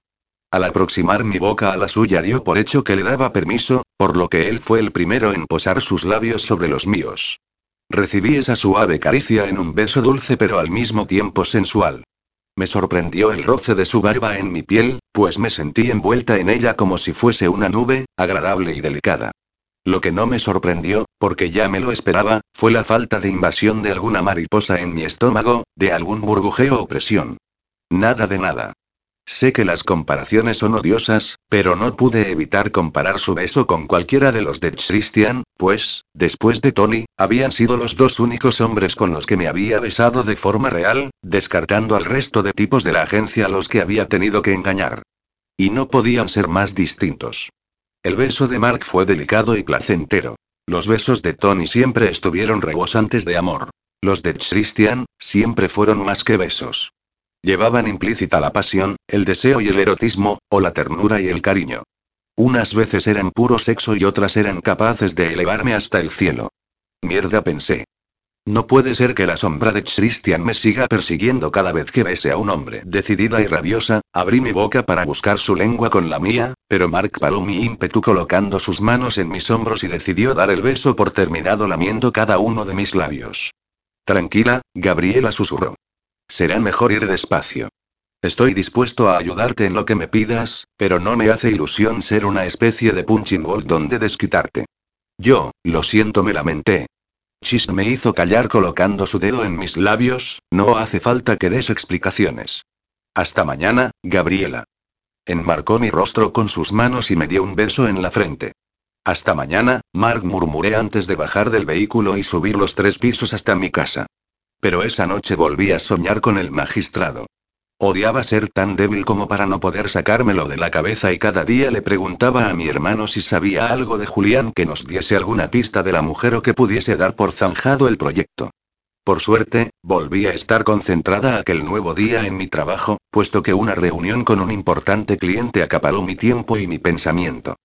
Al aproximar mi boca a la suya dio por hecho que le daba permiso, por lo que él fue el primero en posar sus labios sobre los míos. Recibí esa suave caricia en un beso dulce pero al mismo tiempo sensual. Me sorprendió el roce de su barba en mi piel, pues me sentí envuelta en ella como si fuese una nube, agradable y delicada. Lo que no me sorprendió, porque ya me lo esperaba, fue la falta de invasión de alguna mariposa en mi estómago, de algún burbujeo o presión. Nada de nada. Sé que las comparaciones son odiosas, pero no pude evitar comparar su beso con cualquiera de los de Christian, pues, después de Tony, habían sido los dos únicos hombres con los que me había besado de forma real, descartando al resto de tipos de la agencia a los que había tenido que engañar. Y no podían ser más distintos. El beso de Mark fue delicado y placentero. Los besos de Tony siempre estuvieron rebosantes de amor. Los de Christian, siempre fueron más que besos. Llevaban implícita la pasión, el deseo y el erotismo, o la ternura y el cariño. Unas veces eran puro sexo y otras eran capaces de elevarme hasta el cielo. Mierda pensé. No puede ser que la sombra de Christian me siga persiguiendo cada vez que bese a un hombre. Decidida y rabiosa, abrí mi boca para buscar su lengua con la mía, pero Mark paró mi ímpetu colocando sus manos en mis hombros y decidió dar el beso por terminado lamiendo cada uno de mis labios. Tranquila, Gabriela susurró. Será mejor ir despacio. Estoy dispuesto a ayudarte en lo que me pidas, pero no me hace ilusión ser una especie de punching ball donde desquitarte. Yo, lo siento, me lamenté. Chis me hizo callar colocando su dedo en mis labios, no hace falta que des explicaciones. Hasta mañana, Gabriela. Enmarcó mi rostro con sus manos y me dio un beso en la frente. Hasta mañana, Mark murmuré antes de bajar del vehículo y subir los tres pisos hasta mi casa. Pero esa noche volví a soñar con el magistrado. Odiaba ser tan débil como para no poder sacármelo de la cabeza y cada día le preguntaba a mi hermano si sabía algo de Julián que nos diese alguna pista de la mujer o que pudiese dar por zanjado el proyecto. Por suerte, volví a estar concentrada aquel nuevo día en mi trabajo, puesto que una reunión con un importante cliente acaparó mi tiempo y mi pensamiento.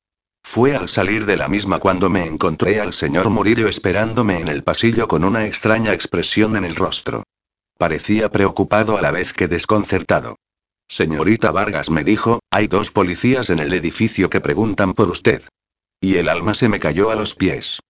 Fue al salir de la misma cuando me encontré al señor Murillo esperándome en el pasillo con una extraña expresión en el rostro. Parecía preocupado a la vez que desconcertado. Señorita Vargas me dijo, hay dos policías en el edificio que preguntan por usted. Y el alma se me cayó a los pies.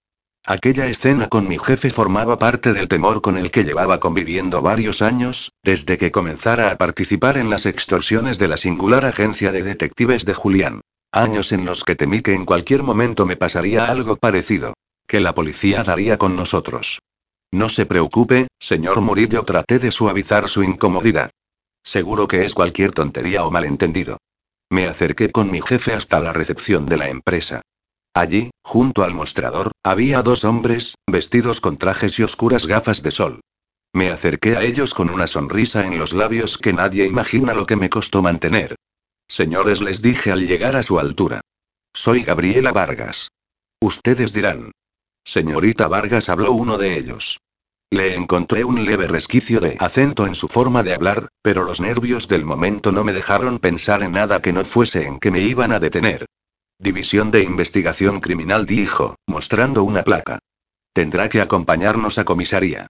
Aquella escena con mi jefe formaba parte del temor con el que llevaba conviviendo varios años, desde que comenzara a participar en las extorsiones de la singular agencia de detectives de Julián. Años en los que temí que en cualquier momento me pasaría algo parecido. Que la policía daría con nosotros. No se preocupe, señor Murillo, traté de suavizar su incomodidad. Seguro que es cualquier tontería o malentendido. Me acerqué con mi jefe hasta la recepción de la empresa. Allí, junto al mostrador, había dos hombres, vestidos con trajes y oscuras gafas de sol. Me acerqué a ellos con una sonrisa en los labios que nadie imagina lo que me costó mantener. Señores, les dije al llegar a su altura. Soy Gabriela Vargas. Ustedes dirán. Señorita Vargas habló uno de ellos. Le encontré un leve resquicio de acento en su forma de hablar, pero los nervios del momento no me dejaron pensar en nada que no fuese en que me iban a detener. División de Investigación Criminal dijo, mostrando una placa. Tendrá que acompañarnos a comisaría.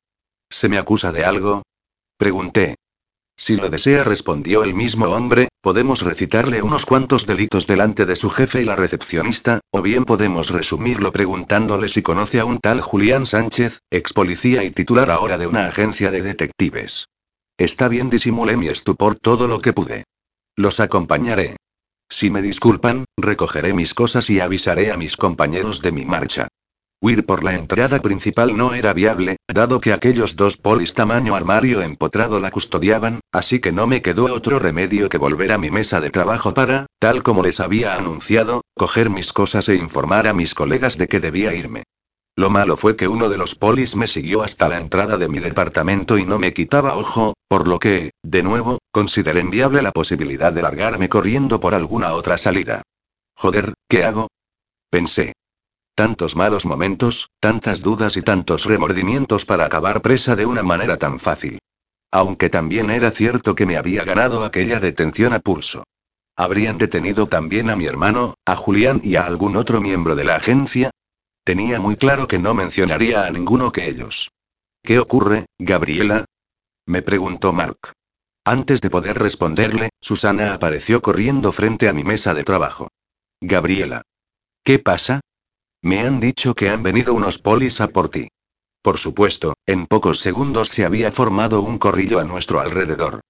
¿Se me acusa de algo? Pregunté. Si lo desea, respondió el mismo hombre, podemos recitarle unos cuantos delitos delante de su jefe y la recepcionista, o bien podemos resumirlo preguntándole si conoce a un tal Julián Sánchez, ex policía y titular ahora de una agencia de detectives. Está bien, disimulé mi estupor todo lo que pude. Los acompañaré. Si me disculpan, recogeré mis cosas y avisaré a mis compañeros de mi marcha. Huir por la entrada principal no era viable, dado que aquellos dos polis tamaño armario empotrado la custodiaban, así que no me quedó otro remedio que volver a mi mesa de trabajo para, tal como les había anunciado, coger mis cosas e informar a mis colegas de que debía irme. Lo malo fue que uno de los polis me siguió hasta la entrada de mi departamento y no me quitaba ojo, por lo que, de nuevo, consideré inviable la posibilidad de largarme corriendo por alguna otra salida. Joder, ¿qué hago? Pensé. Tantos malos momentos, tantas dudas y tantos remordimientos para acabar presa de una manera tan fácil. Aunque también era cierto que me había ganado aquella detención a pulso. ¿Habrían detenido también a mi hermano, a Julián y a algún otro miembro de la agencia? Tenía muy claro que no mencionaría a ninguno que ellos. ¿Qué ocurre, Gabriela? Me preguntó Mark. Antes de poder responderle, Susana apareció corriendo frente a mi mesa de trabajo. Gabriela. ¿Qué pasa? Me han dicho que han venido unos polis a por ti. Por supuesto, en pocos segundos se había formado un corrillo a nuestro alrededor.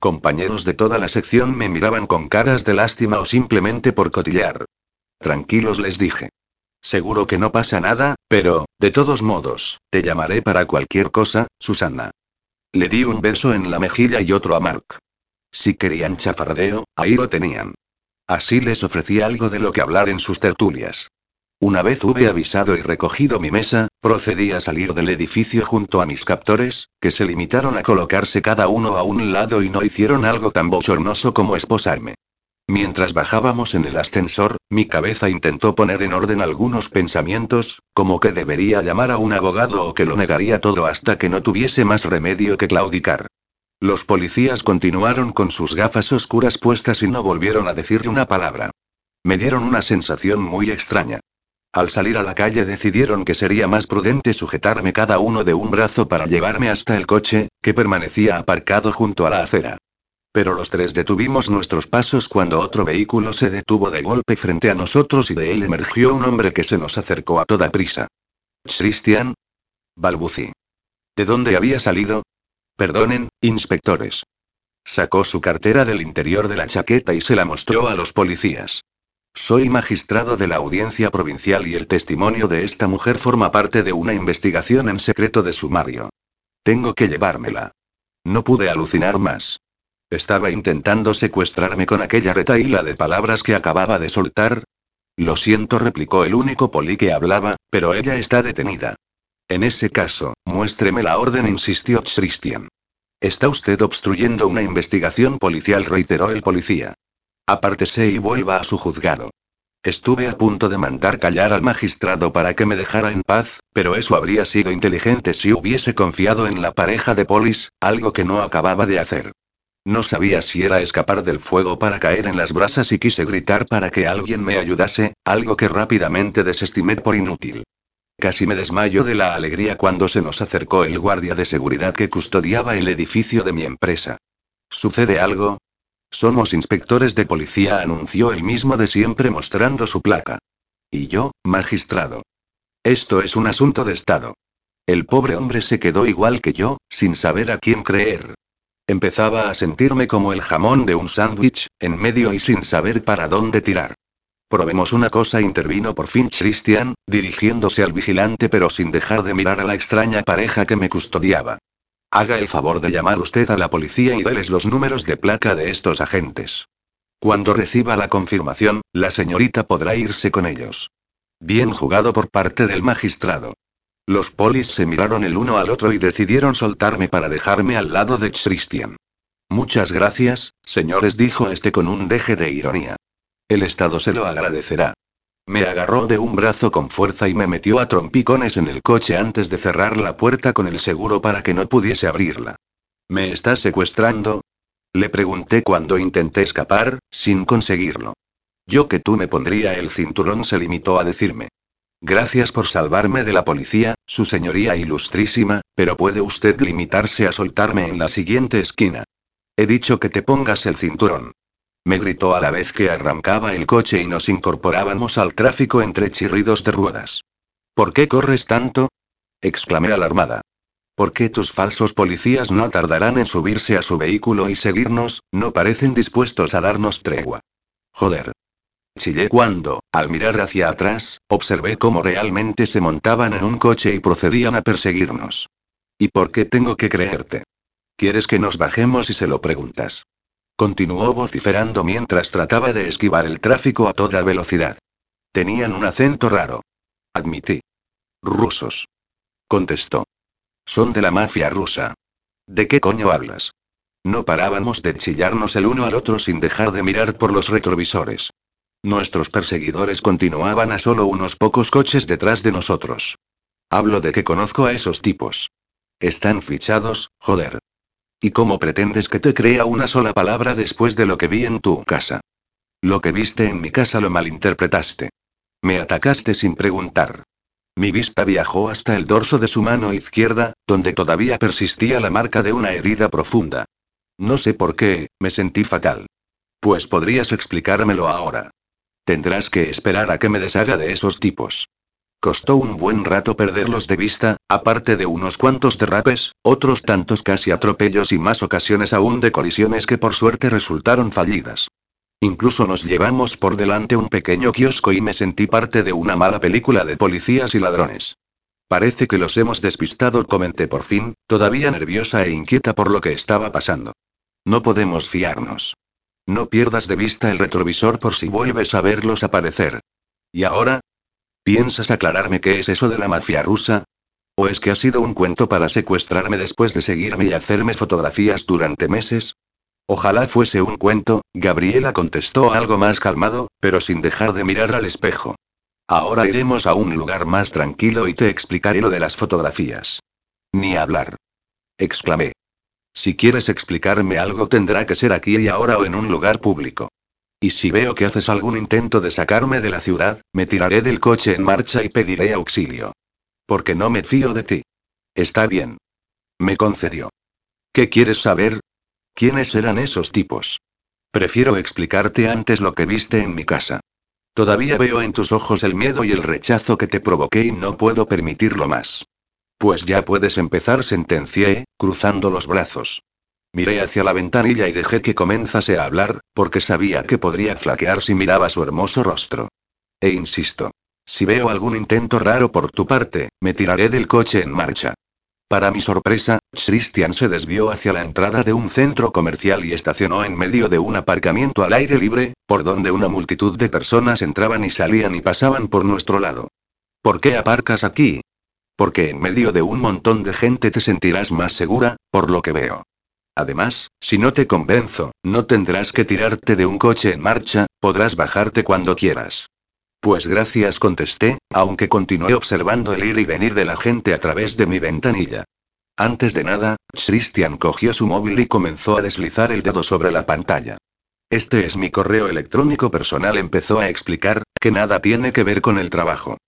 Compañeros de toda la sección me miraban con caras de lástima o simplemente por cotillar. Tranquilos les dije. Seguro que no pasa nada, pero, de todos modos, te llamaré para cualquier cosa, Susana. Le di un beso en la mejilla y otro a Mark. Si querían chafardeo, ahí lo tenían. Así les ofrecí algo de lo que hablar en sus tertulias. Una vez hube avisado y recogido mi mesa, procedí a salir del edificio junto a mis captores, que se limitaron a colocarse cada uno a un lado y no hicieron algo tan bochornoso como esposarme. Mientras bajábamos en el ascensor, mi cabeza intentó poner en orden algunos pensamientos, como que debería llamar a un abogado o que lo negaría todo hasta que no tuviese más remedio que claudicar. Los policías continuaron con sus gafas oscuras puestas y no volvieron a decirle una palabra. Me dieron una sensación muy extraña. Al salir a la calle decidieron que sería más prudente sujetarme cada uno de un brazo para llevarme hasta el coche, que permanecía aparcado junto a la acera. Pero los tres detuvimos nuestros pasos cuando otro vehículo se detuvo de golpe frente a nosotros y de él emergió un hombre que se nos acercó a toda prisa. Christian. Balbucí. ¿De dónde había salido? Perdonen, inspectores. Sacó su cartera del interior de la chaqueta y se la mostró a los policías. Soy magistrado de la audiencia provincial y el testimonio de esta mujer forma parte de una investigación en secreto de sumario. Tengo que llevármela. No pude alucinar más. Estaba intentando secuestrarme con aquella retaíla de palabras que acababa de soltar. Lo siento, replicó el único poli que hablaba, pero ella está detenida. En ese caso, muéstreme la orden, insistió Christian. Está usted obstruyendo una investigación policial, reiteró el policía. Apártese y vuelva a su juzgado. Estuve a punto de mandar callar al magistrado para que me dejara en paz, pero eso habría sido inteligente si hubiese confiado en la pareja de polis, algo que no acababa de hacer. No sabía si era escapar del fuego para caer en las brasas y quise gritar para que alguien me ayudase, algo que rápidamente desestimé por inútil. Casi me desmayo de la alegría cuando se nos acercó el guardia de seguridad que custodiaba el edificio de mi empresa. ¿Sucede algo? Somos inspectores de policía, anunció el mismo de siempre mostrando su placa. Y yo, magistrado. Esto es un asunto de Estado. El pobre hombre se quedó igual que yo, sin saber a quién creer. Empezaba a sentirme como el jamón de un sándwich, en medio y sin saber para dónde tirar. Probemos una cosa, intervino por fin Christian, dirigiéndose al vigilante pero sin dejar de mirar a la extraña pareja que me custodiaba. Haga el favor de llamar usted a la policía y déles los números de placa de estos agentes. Cuando reciba la confirmación, la señorita podrá irse con ellos. Bien jugado por parte del magistrado. Los polis se miraron el uno al otro y decidieron soltarme para dejarme al lado de Christian. Muchas gracias, señores, dijo este con un deje de ironía. El Estado se lo agradecerá. Me agarró de un brazo con fuerza y me metió a trompicones en el coche antes de cerrar la puerta con el seguro para que no pudiese abrirla. ¿Me estás secuestrando? Le pregunté cuando intenté escapar, sin conseguirlo. Yo que tú me pondría el cinturón se limitó a decirme. Gracias por salvarme de la policía, su señoría ilustrísima, pero puede usted limitarse a soltarme en la siguiente esquina. He dicho que te pongas el cinturón. Me gritó a la vez que arrancaba el coche y nos incorporábamos al tráfico entre chirridos de ruedas. ¿Por qué corres tanto? exclamé alarmada. ¿Por qué tus falsos policías no tardarán en subirse a su vehículo y seguirnos? No parecen dispuestos a darnos tregua. Joder. Chillé cuando, al mirar hacia atrás, observé cómo realmente se montaban en un coche y procedían a perseguirnos. ¿Y por qué tengo que creerte? ¿Quieres que nos bajemos y se lo preguntas? Continuó vociferando mientras trataba de esquivar el tráfico a toda velocidad. Tenían un acento raro. Admití. Rusos. Contestó. Son de la mafia rusa. ¿De qué coño hablas? No parábamos de chillarnos el uno al otro sin dejar de mirar por los retrovisores. Nuestros perseguidores continuaban a solo unos pocos coches detrás de nosotros. Hablo de que conozco a esos tipos. Están fichados, joder. ¿Y cómo pretendes que te crea una sola palabra después de lo que vi en tu casa? Lo que viste en mi casa lo malinterpretaste. Me atacaste sin preguntar. Mi vista viajó hasta el dorso de su mano izquierda, donde todavía persistía la marca de una herida profunda. No sé por qué, me sentí fatal. Pues podrías explicármelo ahora. Tendrás que esperar a que me deshaga de esos tipos. Costó un buen rato perderlos de vista, aparte de unos cuantos derrapes, otros tantos casi atropellos y más ocasiones aún de colisiones que por suerte resultaron fallidas. Incluso nos llevamos por delante un pequeño kiosco y me sentí parte de una mala película de policías y ladrones. Parece que los hemos despistado, comenté por fin, todavía nerviosa e inquieta por lo que estaba pasando. No podemos fiarnos. No pierdas de vista el retrovisor por si vuelves a verlos aparecer. ¿Y ahora? ¿Piensas aclararme qué es eso de la mafia rusa? ¿O es que ha sido un cuento para secuestrarme después de seguirme y hacerme fotografías durante meses? Ojalá fuese un cuento, Gabriela contestó algo más calmado, pero sin dejar de mirar al espejo. Ahora iremos a un lugar más tranquilo y te explicaré lo de las fotografías. Ni hablar. Exclamé. Si quieres explicarme algo tendrá que ser aquí y ahora o en un lugar público. Y si veo que haces algún intento de sacarme de la ciudad, me tiraré del coche en marcha y pediré auxilio. Porque no me fío de ti. Está bien. Me concedió. ¿Qué quieres saber? ¿Quiénes eran esos tipos? Prefiero explicarte antes lo que viste en mi casa. Todavía veo en tus ojos el miedo y el rechazo que te provoqué y no puedo permitirlo más. Pues ya puedes empezar, sentencié, cruzando los brazos. Miré hacia la ventanilla y dejé que comenzase a hablar, porque sabía que podría flaquear si miraba su hermoso rostro. E insisto. Si veo algún intento raro por tu parte, me tiraré del coche en marcha. Para mi sorpresa, Christian se desvió hacia la entrada de un centro comercial y estacionó en medio de un aparcamiento al aire libre, por donde una multitud de personas entraban y salían y pasaban por nuestro lado. ¿Por qué aparcas aquí? Porque en medio de un montón de gente te sentirás más segura, por lo que veo. Además, si no te convenzo, no tendrás que tirarte de un coche en marcha, podrás bajarte cuando quieras. Pues gracias contesté, aunque continué observando el ir y venir de la gente a través de mi ventanilla. Antes de nada, Christian cogió su móvil y comenzó a deslizar el dedo sobre la pantalla. Este es mi correo electrónico personal, empezó a explicar, que nada tiene que ver con el trabajo.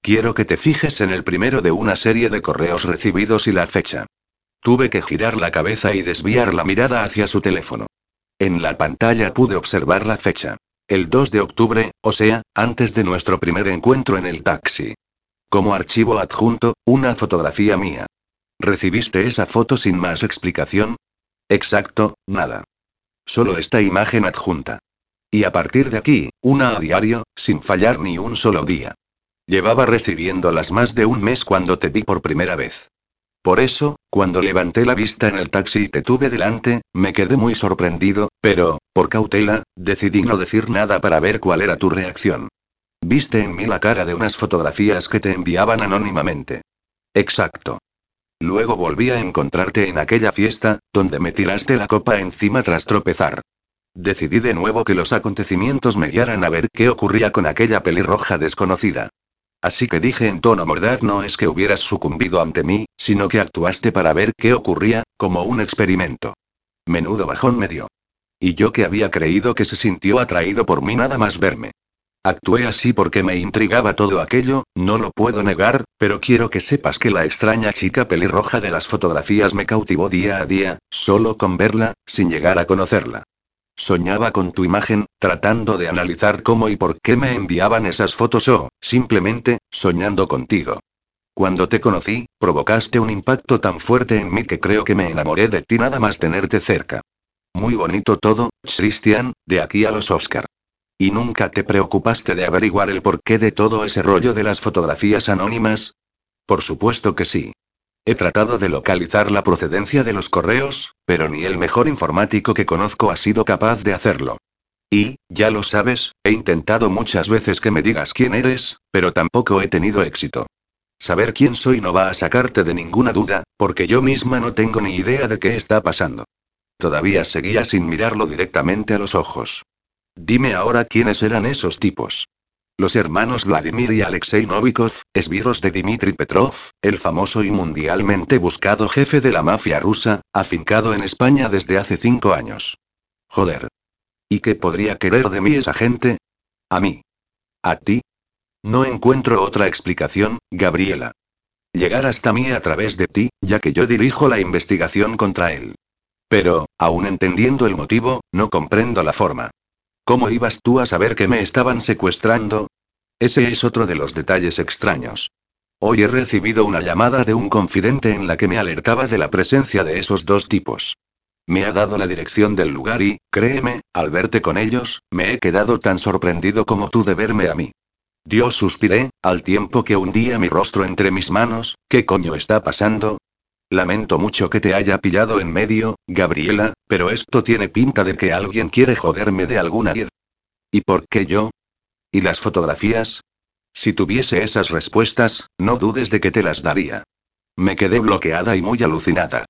Quiero que te fijes en el primero de una serie de correos recibidos y la fecha. Tuve que girar la cabeza y desviar la mirada hacia su teléfono. En la pantalla pude observar la fecha. El 2 de octubre, o sea, antes de nuestro primer encuentro en el taxi. Como archivo adjunto, una fotografía mía. ¿Recibiste esa foto sin más explicación? Exacto, nada. Solo esta imagen adjunta. Y a partir de aquí, una a diario, sin fallar ni un solo día. Llevaba recibiéndolas más de un mes cuando te vi por primera vez. Por eso, cuando levanté la vista en el taxi y te tuve delante, me quedé muy sorprendido, pero, por cautela, decidí no decir nada para ver cuál era tu reacción. Viste en mí la cara de unas fotografías que te enviaban anónimamente. Exacto. Luego volví a encontrarte en aquella fiesta, donde me tiraste la copa encima tras tropezar. decidí de nuevo que los acontecimientos me guiaran a ver qué ocurría con aquella pelirroja desconocida. Así que dije en tono mordaz no es que hubieras sucumbido ante mí, sino que actuaste para ver qué ocurría, como un experimento. Menudo bajón me dio. Y yo que había creído que se sintió atraído por mí nada más verme. Actué así porque me intrigaba todo aquello, no lo puedo negar, pero quiero que sepas que la extraña chica pelirroja de las fotografías me cautivó día a día, solo con verla, sin llegar a conocerla. Soñaba con tu imagen, tratando de analizar cómo y por qué me enviaban esas fotos o, simplemente, soñando contigo. Cuando te conocí, provocaste un impacto tan fuerte en mí que creo que me enamoré de ti nada más tenerte cerca. Muy bonito todo, Christian, de aquí a los Oscar. ¿Y nunca te preocupaste de averiguar el porqué de todo ese rollo de las fotografías anónimas? Por supuesto que sí. He tratado de localizar la procedencia de los correos, pero ni el mejor informático que conozco ha sido capaz de hacerlo. Y, ya lo sabes, he intentado muchas veces que me digas quién eres, pero tampoco he tenido éxito. Saber quién soy no va a sacarte de ninguna duda, porque yo misma no tengo ni idea de qué está pasando. Todavía seguía sin mirarlo directamente a los ojos. Dime ahora quiénes eran esos tipos. Los hermanos Vladimir y Alexei Novikov, esbirros de Dmitry Petrov, el famoso y mundialmente buscado jefe de la mafia rusa, afincado en España desde hace cinco años. Joder. ¿Y qué podría querer de mí esa gente? A mí. ¿A ti? No encuentro otra explicación, Gabriela. Llegar hasta mí a través de ti, ya que yo dirijo la investigación contra él. Pero, aun entendiendo el motivo, no comprendo la forma. ¿Cómo ibas tú a saber que me estaban secuestrando? Ese es otro de los detalles extraños. Hoy he recibido una llamada de un confidente en la que me alertaba de la presencia de esos dos tipos. Me ha dado la dirección del lugar y, créeme, al verte con ellos, me he quedado tan sorprendido como tú de verme a mí. Dios suspiré, al tiempo que hundía mi rostro entre mis manos, ¿qué coño está pasando? Lamento mucho que te haya pillado en medio, Gabriela, pero esto tiene pinta de que alguien quiere joderme de alguna manera. ¿Y por qué yo? ¿Y las fotografías? Si tuviese esas respuestas, no dudes de que te las daría. Me quedé bloqueada y muy alucinada.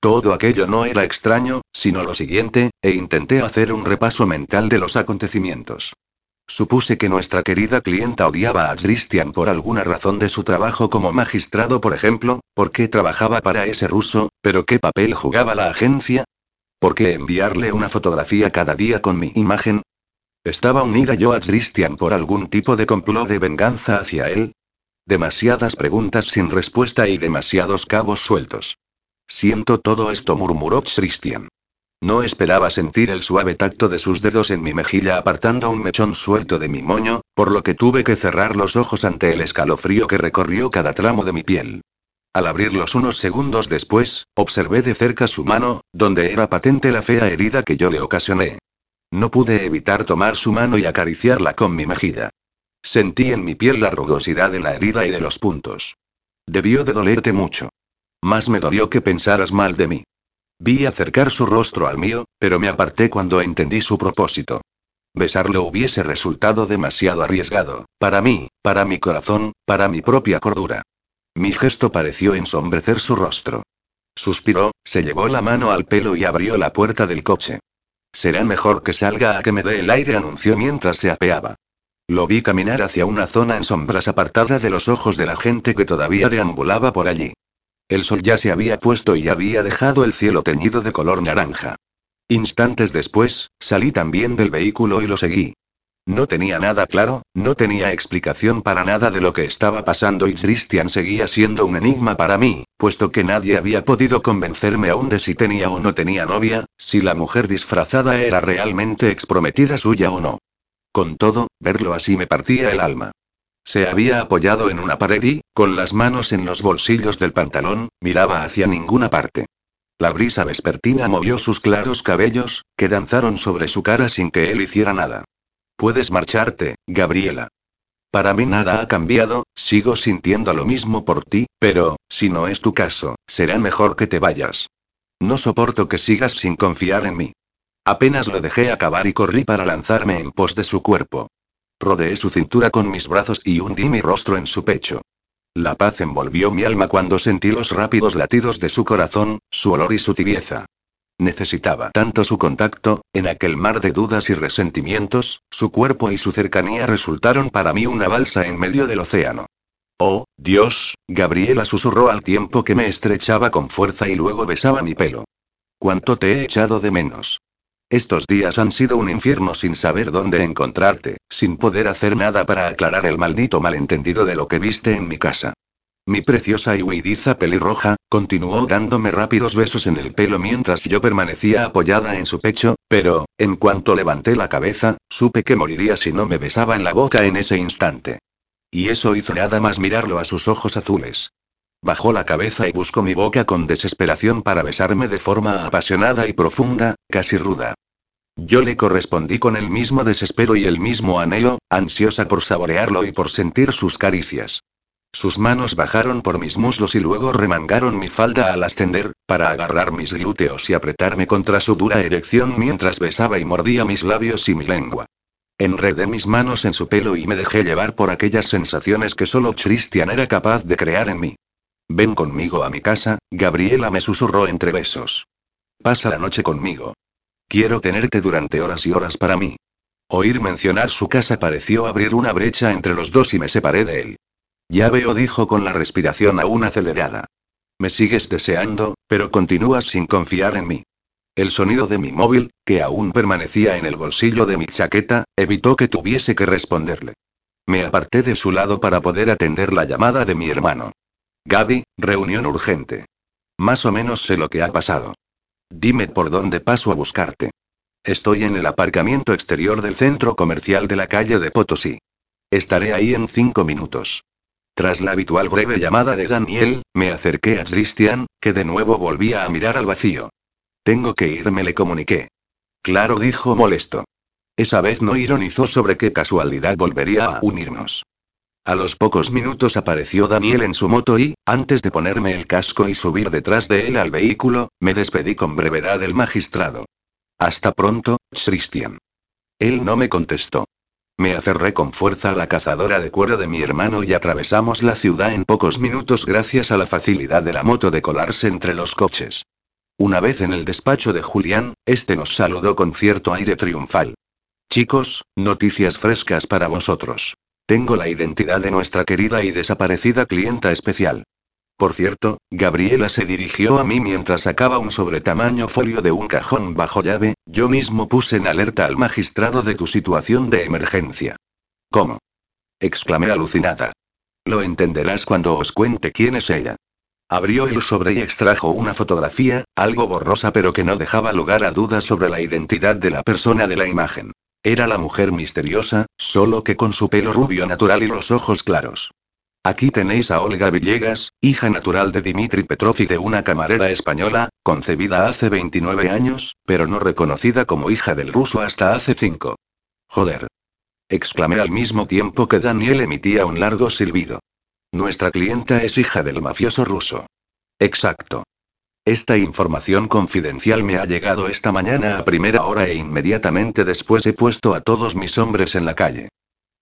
Todo aquello no era extraño, sino lo siguiente, e intenté hacer un repaso mental de los acontecimientos. Supuse que nuestra querida clienta odiaba a Christian por alguna razón de su trabajo como magistrado, por ejemplo, ¿por qué trabajaba para ese ruso? ¿Pero qué papel jugaba la agencia? ¿Por qué enviarle una fotografía cada día con mi imagen? ¿Estaba unida yo a Christian por algún tipo de complot de venganza hacia él? Demasiadas preguntas sin respuesta y demasiados cabos sueltos. Siento todo esto, murmuró Christian. No esperaba sentir el suave tacto de sus dedos en mi mejilla apartando un mechón suelto de mi moño, por lo que tuve que cerrar los ojos ante el escalofrío que recorrió cada tramo de mi piel. Al abrirlos unos segundos después, observé de cerca su mano, donde era patente la fea herida que yo le ocasioné. No pude evitar tomar su mano y acariciarla con mi mejilla. Sentí en mi piel la rugosidad de la herida y de los puntos. Debió de dolerte mucho. Más me dolió que pensaras mal de mí. Vi acercar su rostro al mío, pero me aparté cuando entendí su propósito. Besarlo hubiese resultado demasiado arriesgado, para mí, para mi corazón, para mi propia cordura. Mi gesto pareció ensombrecer su rostro. Suspiró, se llevó la mano al pelo y abrió la puerta del coche. Será mejor que salga a que me dé el aire, anunció mientras se apeaba. Lo vi caminar hacia una zona en sombras apartada de los ojos de la gente que todavía deambulaba por allí. El sol ya se había puesto y había dejado el cielo teñido de color naranja. Instantes después, salí también del vehículo y lo seguí. No tenía nada claro, no tenía explicación para nada de lo que estaba pasando y Christian seguía siendo un enigma para mí, puesto que nadie había podido convencerme aún de si tenía o no tenía novia, si la mujer disfrazada era realmente exprometida suya o no. Con todo, verlo así me partía el alma. Se había apoyado en una pared y, con las manos en los bolsillos del pantalón, miraba hacia ninguna parte. La brisa vespertina movió sus claros cabellos, que danzaron sobre su cara sin que él hiciera nada. Puedes marcharte, Gabriela. Para mí nada ha cambiado, sigo sintiendo lo mismo por ti, pero, si no es tu caso, será mejor que te vayas. No soporto que sigas sin confiar en mí. Apenas lo dejé acabar y corrí para lanzarme en pos de su cuerpo. Rodeé su cintura con mis brazos y hundí mi rostro en su pecho. La paz envolvió mi alma cuando sentí los rápidos latidos de su corazón, su olor y su tibieza. Necesitaba tanto su contacto, en aquel mar de dudas y resentimientos, su cuerpo y su cercanía resultaron para mí una balsa en medio del océano. Oh, Dios, Gabriela susurró al tiempo que me estrechaba con fuerza y luego besaba mi pelo. Cuánto te he echado de menos. Estos días han sido un infierno sin saber dónde encontrarte, sin poder hacer nada para aclarar el maldito malentendido de lo que viste en mi casa. Mi preciosa y huidiza pelirroja, continuó dándome rápidos besos en el pelo mientras yo permanecía apoyada en su pecho, pero, en cuanto levanté la cabeza, supe que moriría si no me besaba en la boca en ese instante. Y eso hizo nada más mirarlo a sus ojos azules. Bajó la cabeza y buscó mi boca con desesperación para besarme de forma apasionada y profunda, casi ruda. Yo le correspondí con el mismo desespero y el mismo anhelo, ansiosa por saborearlo y por sentir sus caricias. Sus manos bajaron por mis muslos y luego remangaron mi falda al ascender, para agarrar mis glúteos y apretarme contra su dura erección mientras besaba y mordía mis labios y mi lengua. Enredé mis manos en su pelo y me dejé llevar por aquellas sensaciones que solo Christian era capaz de crear en mí. Ven conmigo a mi casa, Gabriela me susurró entre besos. Pasa la noche conmigo. Quiero tenerte durante horas y horas para mí. Oír mencionar su casa pareció abrir una brecha entre los dos y me separé de él. Ya veo, dijo con la respiración aún acelerada. Me sigues deseando, pero continúas sin confiar en mí. El sonido de mi móvil, que aún permanecía en el bolsillo de mi chaqueta, evitó que tuviese que responderle. Me aparté de su lado para poder atender la llamada de mi hermano. Gaby, reunión urgente. Más o menos sé lo que ha pasado. Dime por dónde paso a buscarte. Estoy en el aparcamiento exterior del centro comercial de la calle de Potosí. Estaré ahí en cinco minutos. Tras la habitual breve llamada de Daniel, me acerqué a Christian, que de nuevo volvía a mirar al vacío. Tengo que irme, le comuniqué. Claro, dijo molesto. Esa vez no ironizó sobre qué casualidad volvería a unirnos. A los pocos minutos apareció Daniel en su moto y, antes de ponerme el casco y subir detrás de él al vehículo, me despedí con brevedad del magistrado. Hasta pronto, Christian. Él no me contestó. Me aferré con fuerza a la cazadora de cuero de mi hermano y atravesamos la ciudad en pocos minutos gracias a la facilidad de la moto de colarse entre los coches. Una vez en el despacho de Julián, este nos saludó con cierto aire triunfal. Chicos, noticias frescas para vosotros. Tengo la identidad de nuestra querida y desaparecida clienta especial. Por cierto, Gabriela se dirigió a mí mientras sacaba un sobretamaño folio de un cajón bajo llave, yo mismo puse en alerta al magistrado de tu situación de emergencia. ¿Cómo? exclamé alucinada. Lo entenderás cuando os cuente quién es ella. Abrió el sobre y extrajo una fotografía, algo borrosa pero que no dejaba lugar a dudas sobre la identidad de la persona de la imagen. Era la mujer misteriosa, solo que con su pelo rubio natural y los ojos claros. Aquí tenéis a Olga Villegas, hija natural de Dimitri Petrov y de una camarera española, concebida hace 29 años, pero no reconocida como hija del ruso hasta hace 5. Joder. Exclamé al mismo tiempo que Daniel emitía un largo silbido. Nuestra clienta es hija del mafioso ruso. Exacto. Esta información confidencial me ha llegado esta mañana a primera hora e inmediatamente después he puesto a todos mis hombres en la calle.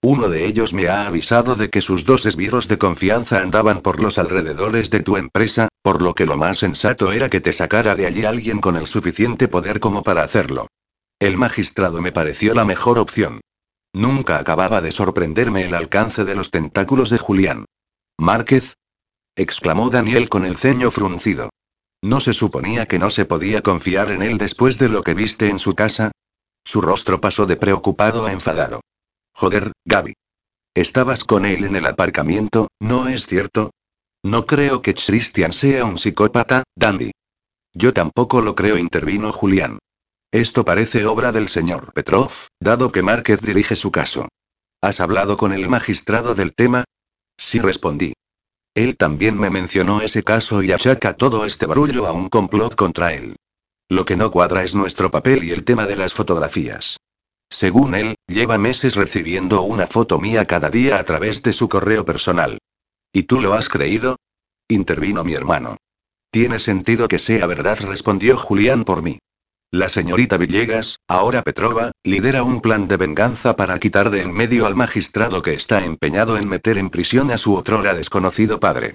Uno de ellos me ha avisado de que sus dos esbirros de confianza andaban por los alrededores de tu empresa, por lo que lo más sensato era que te sacara de allí alguien con el suficiente poder como para hacerlo. El magistrado me pareció la mejor opción. Nunca acababa de sorprenderme el alcance de los tentáculos de Julián. Márquez. exclamó Daniel con el ceño fruncido. ¿No se suponía que no se podía confiar en él después de lo que viste en su casa? Su rostro pasó de preocupado a enfadado. Joder, Gaby. Estabas con él en el aparcamiento, ¿no es cierto? No creo que Christian sea un psicópata, Dandy. Yo tampoco lo creo, intervino Julián. Esto parece obra del señor Petrov, dado que Márquez dirige su caso. ¿Has hablado con el magistrado del tema? Sí respondí. Él también me mencionó ese caso y achaca todo este barullo a un complot contra él. Lo que no cuadra es nuestro papel y el tema de las fotografías. Según él, lleva meses recibiendo una foto mía cada día a través de su correo personal. ¿Y tú lo has creído? Intervino mi hermano. Tiene sentido que sea verdad, respondió Julián por mí. La señorita Villegas, ahora Petrova, lidera un plan de venganza para quitar de en medio al magistrado que está empeñado en meter en prisión a su otrora desconocido padre.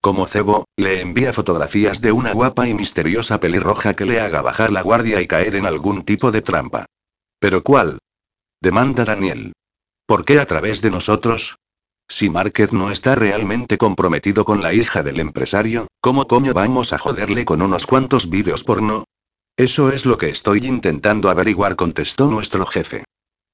Como cebo, le envía fotografías de una guapa y misteriosa pelirroja que le haga bajar la guardia y caer en algún tipo de trampa. ¿Pero cuál? Demanda Daniel. ¿Por qué a través de nosotros? Si Márquez no está realmente comprometido con la hija del empresario, ¿cómo coño vamos a joderle con unos cuantos vídeos porno? Eso es lo que estoy intentando averiguar, contestó nuestro jefe.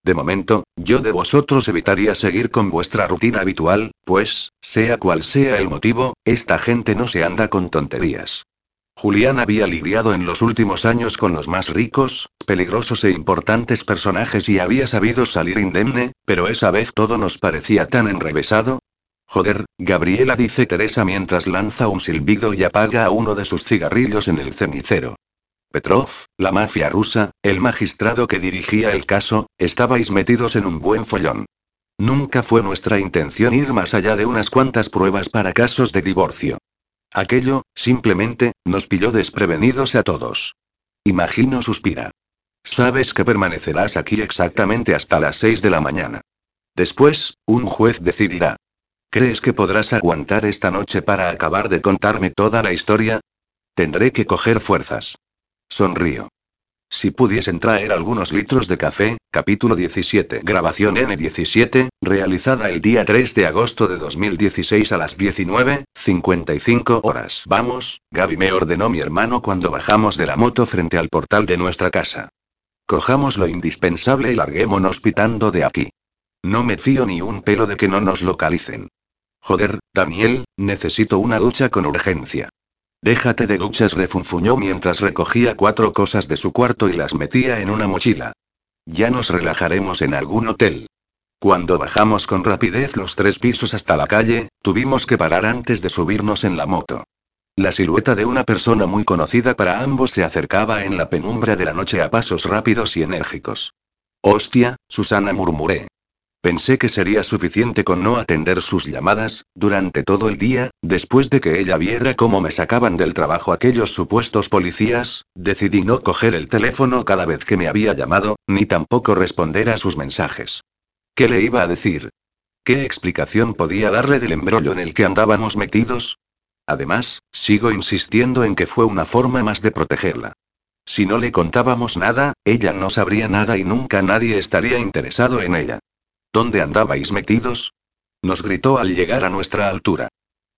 De momento, yo de vosotros evitaría seguir con vuestra rutina habitual, pues, sea cual sea el motivo, esta gente no se anda con tonterías. Julián había lidiado en los últimos años con los más ricos, peligrosos e importantes personajes y había sabido salir indemne, pero esa vez todo nos parecía tan enrevesado. Joder, Gabriela dice Teresa mientras lanza un silbido y apaga uno de sus cigarrillos en el cenicero. Petrov, la mafia rusa, el magistrado que dirigía el caso, estabais metidos en un buen follón. Nunca fue nuestra intención ir más allá de unas cuantas pruebas para casos de divorcio. Aquello, simplemente, nos pilló desprevenidos a todos. Imagino suspira. Sabes que permanecerás aquí exactamente hasta las 6 de la mañana. Después, un juez decidirá. ¿Crees que podrás aguantar esta noche para acabar de contarme toda la historia? Tendré que coger fuerzas. Sonrío. Si pudiesen traer algunos litros de café, capítulo 17. Grabación N17, realizada el día 3 de agosto de 2016 a las 19.55 horas. Vamos, Gaby me ordenó mi hermano cuando bajamos de la moto frente al portal de nuestra casa. Cojamos lo indispensable y larguémonos pitando de aquí. No me fío ni un pelo de que no nos localicen. Joder, Daniel, necesito una ducha con urgencia. Déjate de duchas, refunfuñó mientras recogía cuatro cosas de su cuarto y las metía en una mochila. Ya nos relajaremos en algún hotel. Cuando bajamos con rapidez los tres pisos hasta la calle, tuvimos que parar antes de subirnos en la moto. La silueta de una persona muy conocida para ambos se acercaba en la penumbra de la noche a pasos rápidos y enérgicos. Hostia, Susana murmuré. Pensé que sería suficiente con no atender sus llamadas, durante todo el día, después de que ella viera cómo me sacaban del trabajo aquellos supuestos policías, decidí no coger el teléfono cada vez que me había llamado, ni tampoco responder a sus mensajes. ¿Qué le iba a decir? ¿Qué explicación podía darle del embrollo en el que andábamos metidos? Además, sigo insistiendo en que fue una forma más de protegerla. Si no le contábamos nada, ella no sabría nada y nunca nadie estaría interesado en ella. ¿Dónde andabais metidos? Nos gritó al llegar a nuestra altura.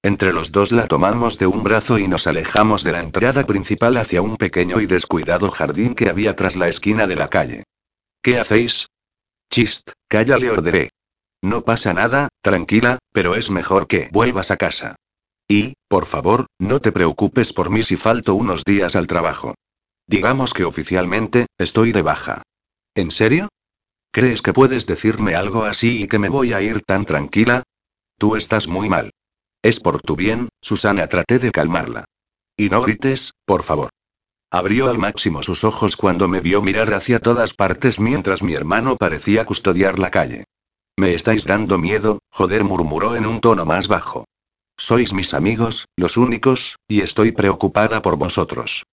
Entre los dos la tomamos de un brazo y nos alejamos de la entrada principal hacia un pequeño y descuidado jardín que había tras la esquina de la calle. ¿Qué hacéis? Chist, calla, le ordené. No pasa nada, tranquila, pero es mejor que vuelvas a casa. Y, por favor, no te preocupes por mí si falto unos días al trabajo. Digamos que oficialmente, estoy de baja. ¿En serio? ¿Crees que puedes decirme algo así y que me voy a ir tan tranquila? Tú estás muy mal. Es por tu bien, Susana, traté de calmarla. Y no grites, por favor. Abrió al máximo sus ojos cuando me vio mirar hacia todas partes mientras mi hermano parecía custodiar la calle. Me estáis dando miedo, joder, murmuró en un tono más bajo. Sois mis amigos, los únicos, y estoy preocupada por vosotros.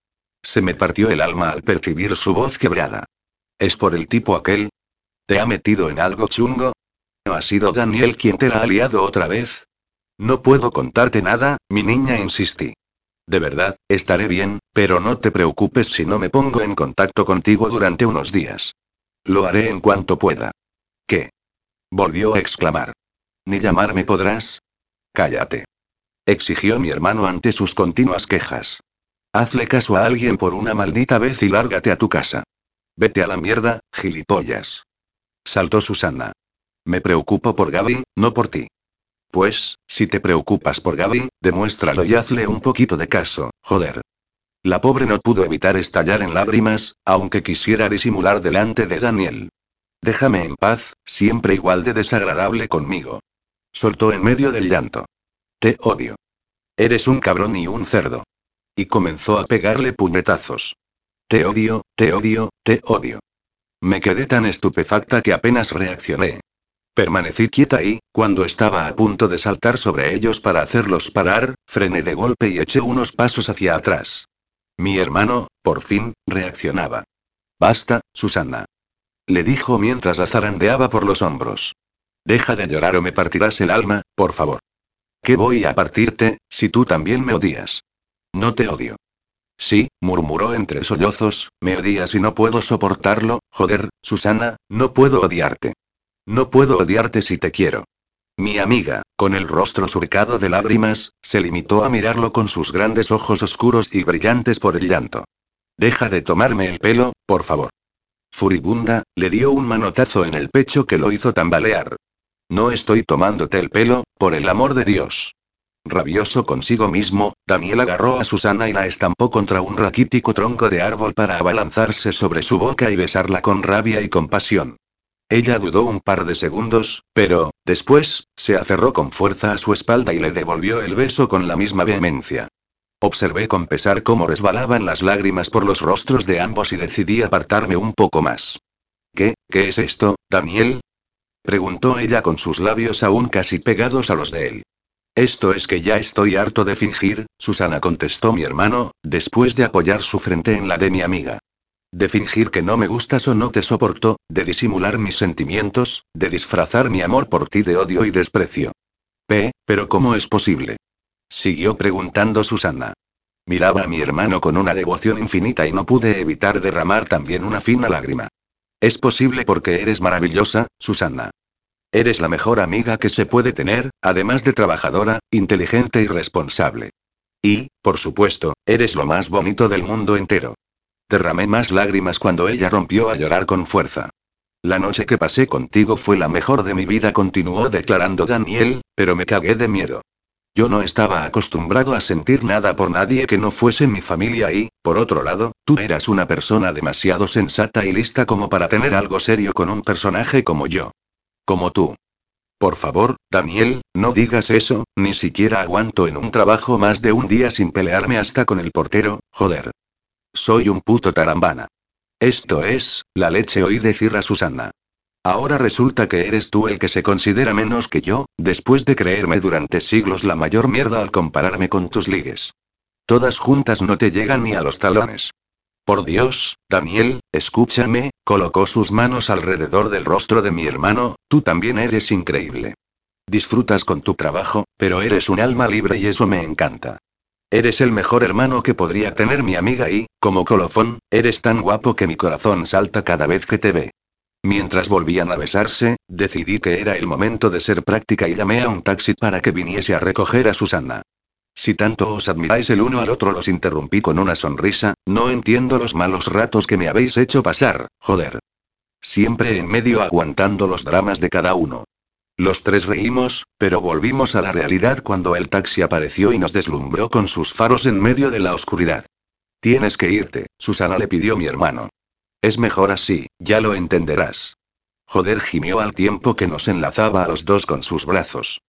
Se me partió el alma al percibir su voz quebrada. ¿Es por el tipo aquel? ¿Te ha metido en algo chungo? ¿No ha sido Daniel quien te la ha liado otra vez? No puedo contarte nada, mi niña insistí. De verdad, estaré bien, pero no te preocupes si no me pongo en contacto contigo durante unos días. Lo haré en cuanto pueda. ¿Qué? Volvió a exclamar. ¿Ni llamarme podrás? Cállate. Exigió mi hermano ante sus continuas quejas. Hazle caso a alguien por una maldita vez y lárgate a tu casa. Vete a la mierda, gilipollas. Saltó Susana. Me preocupo por Gaby, no por ti. Pues, si te preocupas por Gaby, demuéstralo y hazle un poquito de caso, joder. La pobre no pudo evitar estallar en lágrimas, aunque quisiera disimular delante de Daniel. Déjame en paz, siempre igual de desagradable conmigo. Soltó en medio del llanto. Te odio. Eres un cabrón y un cerdo. Y comenzó a pegarle puñetazos. Te odio, te odio, te odio. Me quedé tan estupefacta que apenas reaccioné. Permanecí quieta y, cuando estaba a punto de saltar sobre ellos para hacerlos parar, frené de golpe y eché unos pasos hacia atrás. Mi hermano, por fin, reaccionaba. Basta, Susana. Le dijo mientras la zarandeaba por los hombros. Deja de llorar o me partirás el alma, por favor. ¿Qué voy a partirte, si tú también me odias? No te odio. Sí, murmuró entre sollozos, me odias y no puedo soportarlo, joder, Susana, no puedo odiarte. No puedo odiarte si te quiero. Mi amiga, con el rostro surcado de lágrimas, se limitó a mirarlo con sus grandes ojos oscuros y brillantes por el llanto. Deja de tomarme el pelo, por favor. Furibunda, le dio un manotazo en el pecho que lo hizo tambalear. No estoy tomándote el pelo, por el amor de Dios. Rabioso consigo mismo, Daniel agarró a Susana y la estampó contra un raquítico tronco de árbol para abalanzarse sobre su boca y besarla con rabia y compasión. Ella dudó un par de segundos, pero, después, se aferró con fuerza a su espalda y le devolvió el beso con la misma vehemencia. Observé con pesar cómo resbalaban las lágrimas por los rostros de ambos y decidí apartarme un poco más. ¿Qué, qué es esto, Daniel? preguntó ella con sus labios aún casi pegados a los de él. Esto es que ya estoy harto de fingir, Susana contestó mi hermano, después de apoyar su frente en la de mi amiga. De fingir que no me gustas o no te soporto, de disimular mis sentimientos, de disfrazar mi amor por ti de odio y desprecio. P, pero ¿cómo es posible? Siguió preguntando Susana. Miraba a mi hermano con una devoción infinita y no pude evitar derramar también una fina lágrima. Es posible porque eres maravillosa, Susana. Eres la mejor amiga que se puede tener, además de trabajadora, inteligente y responsable. Y, por supuesto, eres lo más bonito del mundo entero. Derramé más lágrimas cuando ella rompió a llorar con fuerza. La noche que pasé contigo fue la mejor de mi vida, continuó declarando Daniel, pero me cagué de miedo. Yo no estaba acostumbrado a sentir nada por nadie que no fuese mi familia y, por otro lado, tú eras una persona demasiado sensata y lista como para tener algo serio con un personaje como yo. Como tú. Por favor, Daniel, no digas eso, ni siquiera aguanto en un trabajo más de un día sin pelearme hasta con el portero, joder. Soy un puto tarambana. Esto es, la leche oí decir a Susana. Ahora resulta que eres tú el que se considera menos que yo, después de creerme durante siglos la mayor mierda al compararme con tus ligues. Todas juntas no te llegan ni a los talones. Por Dios, Daniel, escúchame, colocó sus manos alrededor del rostro de mi hermano, tú también eres increíble. Disfrutas con tu trabajo, pero eres un alma libre y eso me encanta. Eres el mejor hermano que podría tener mi amiga y, como colofón, eres tan guapo que mi corazón salta cada vez que te ve. Mientras volvían a besarse, decidí que era el momento de ser práctica y llamé a un taxi para que viniese a recoger a Susana. Si tanto os admiráis el uno al otro, los interrumpí con una sonrisa, no entiendo los malos ratos que me habéis hecho pasar, joder. Siempre en medio aguantando los dramas de cada uno. Los tres reímos, pero volvimos a la realidad cuando el taxi apareció y nos deslumbró con sus faros en medio de la oscuridad. Tienes que irte, Susana le pidió mi hermano. Es mejor así, ya lo entenderás. Joder gimió al tiempo que nos enlazaba a los dos con sus brazos.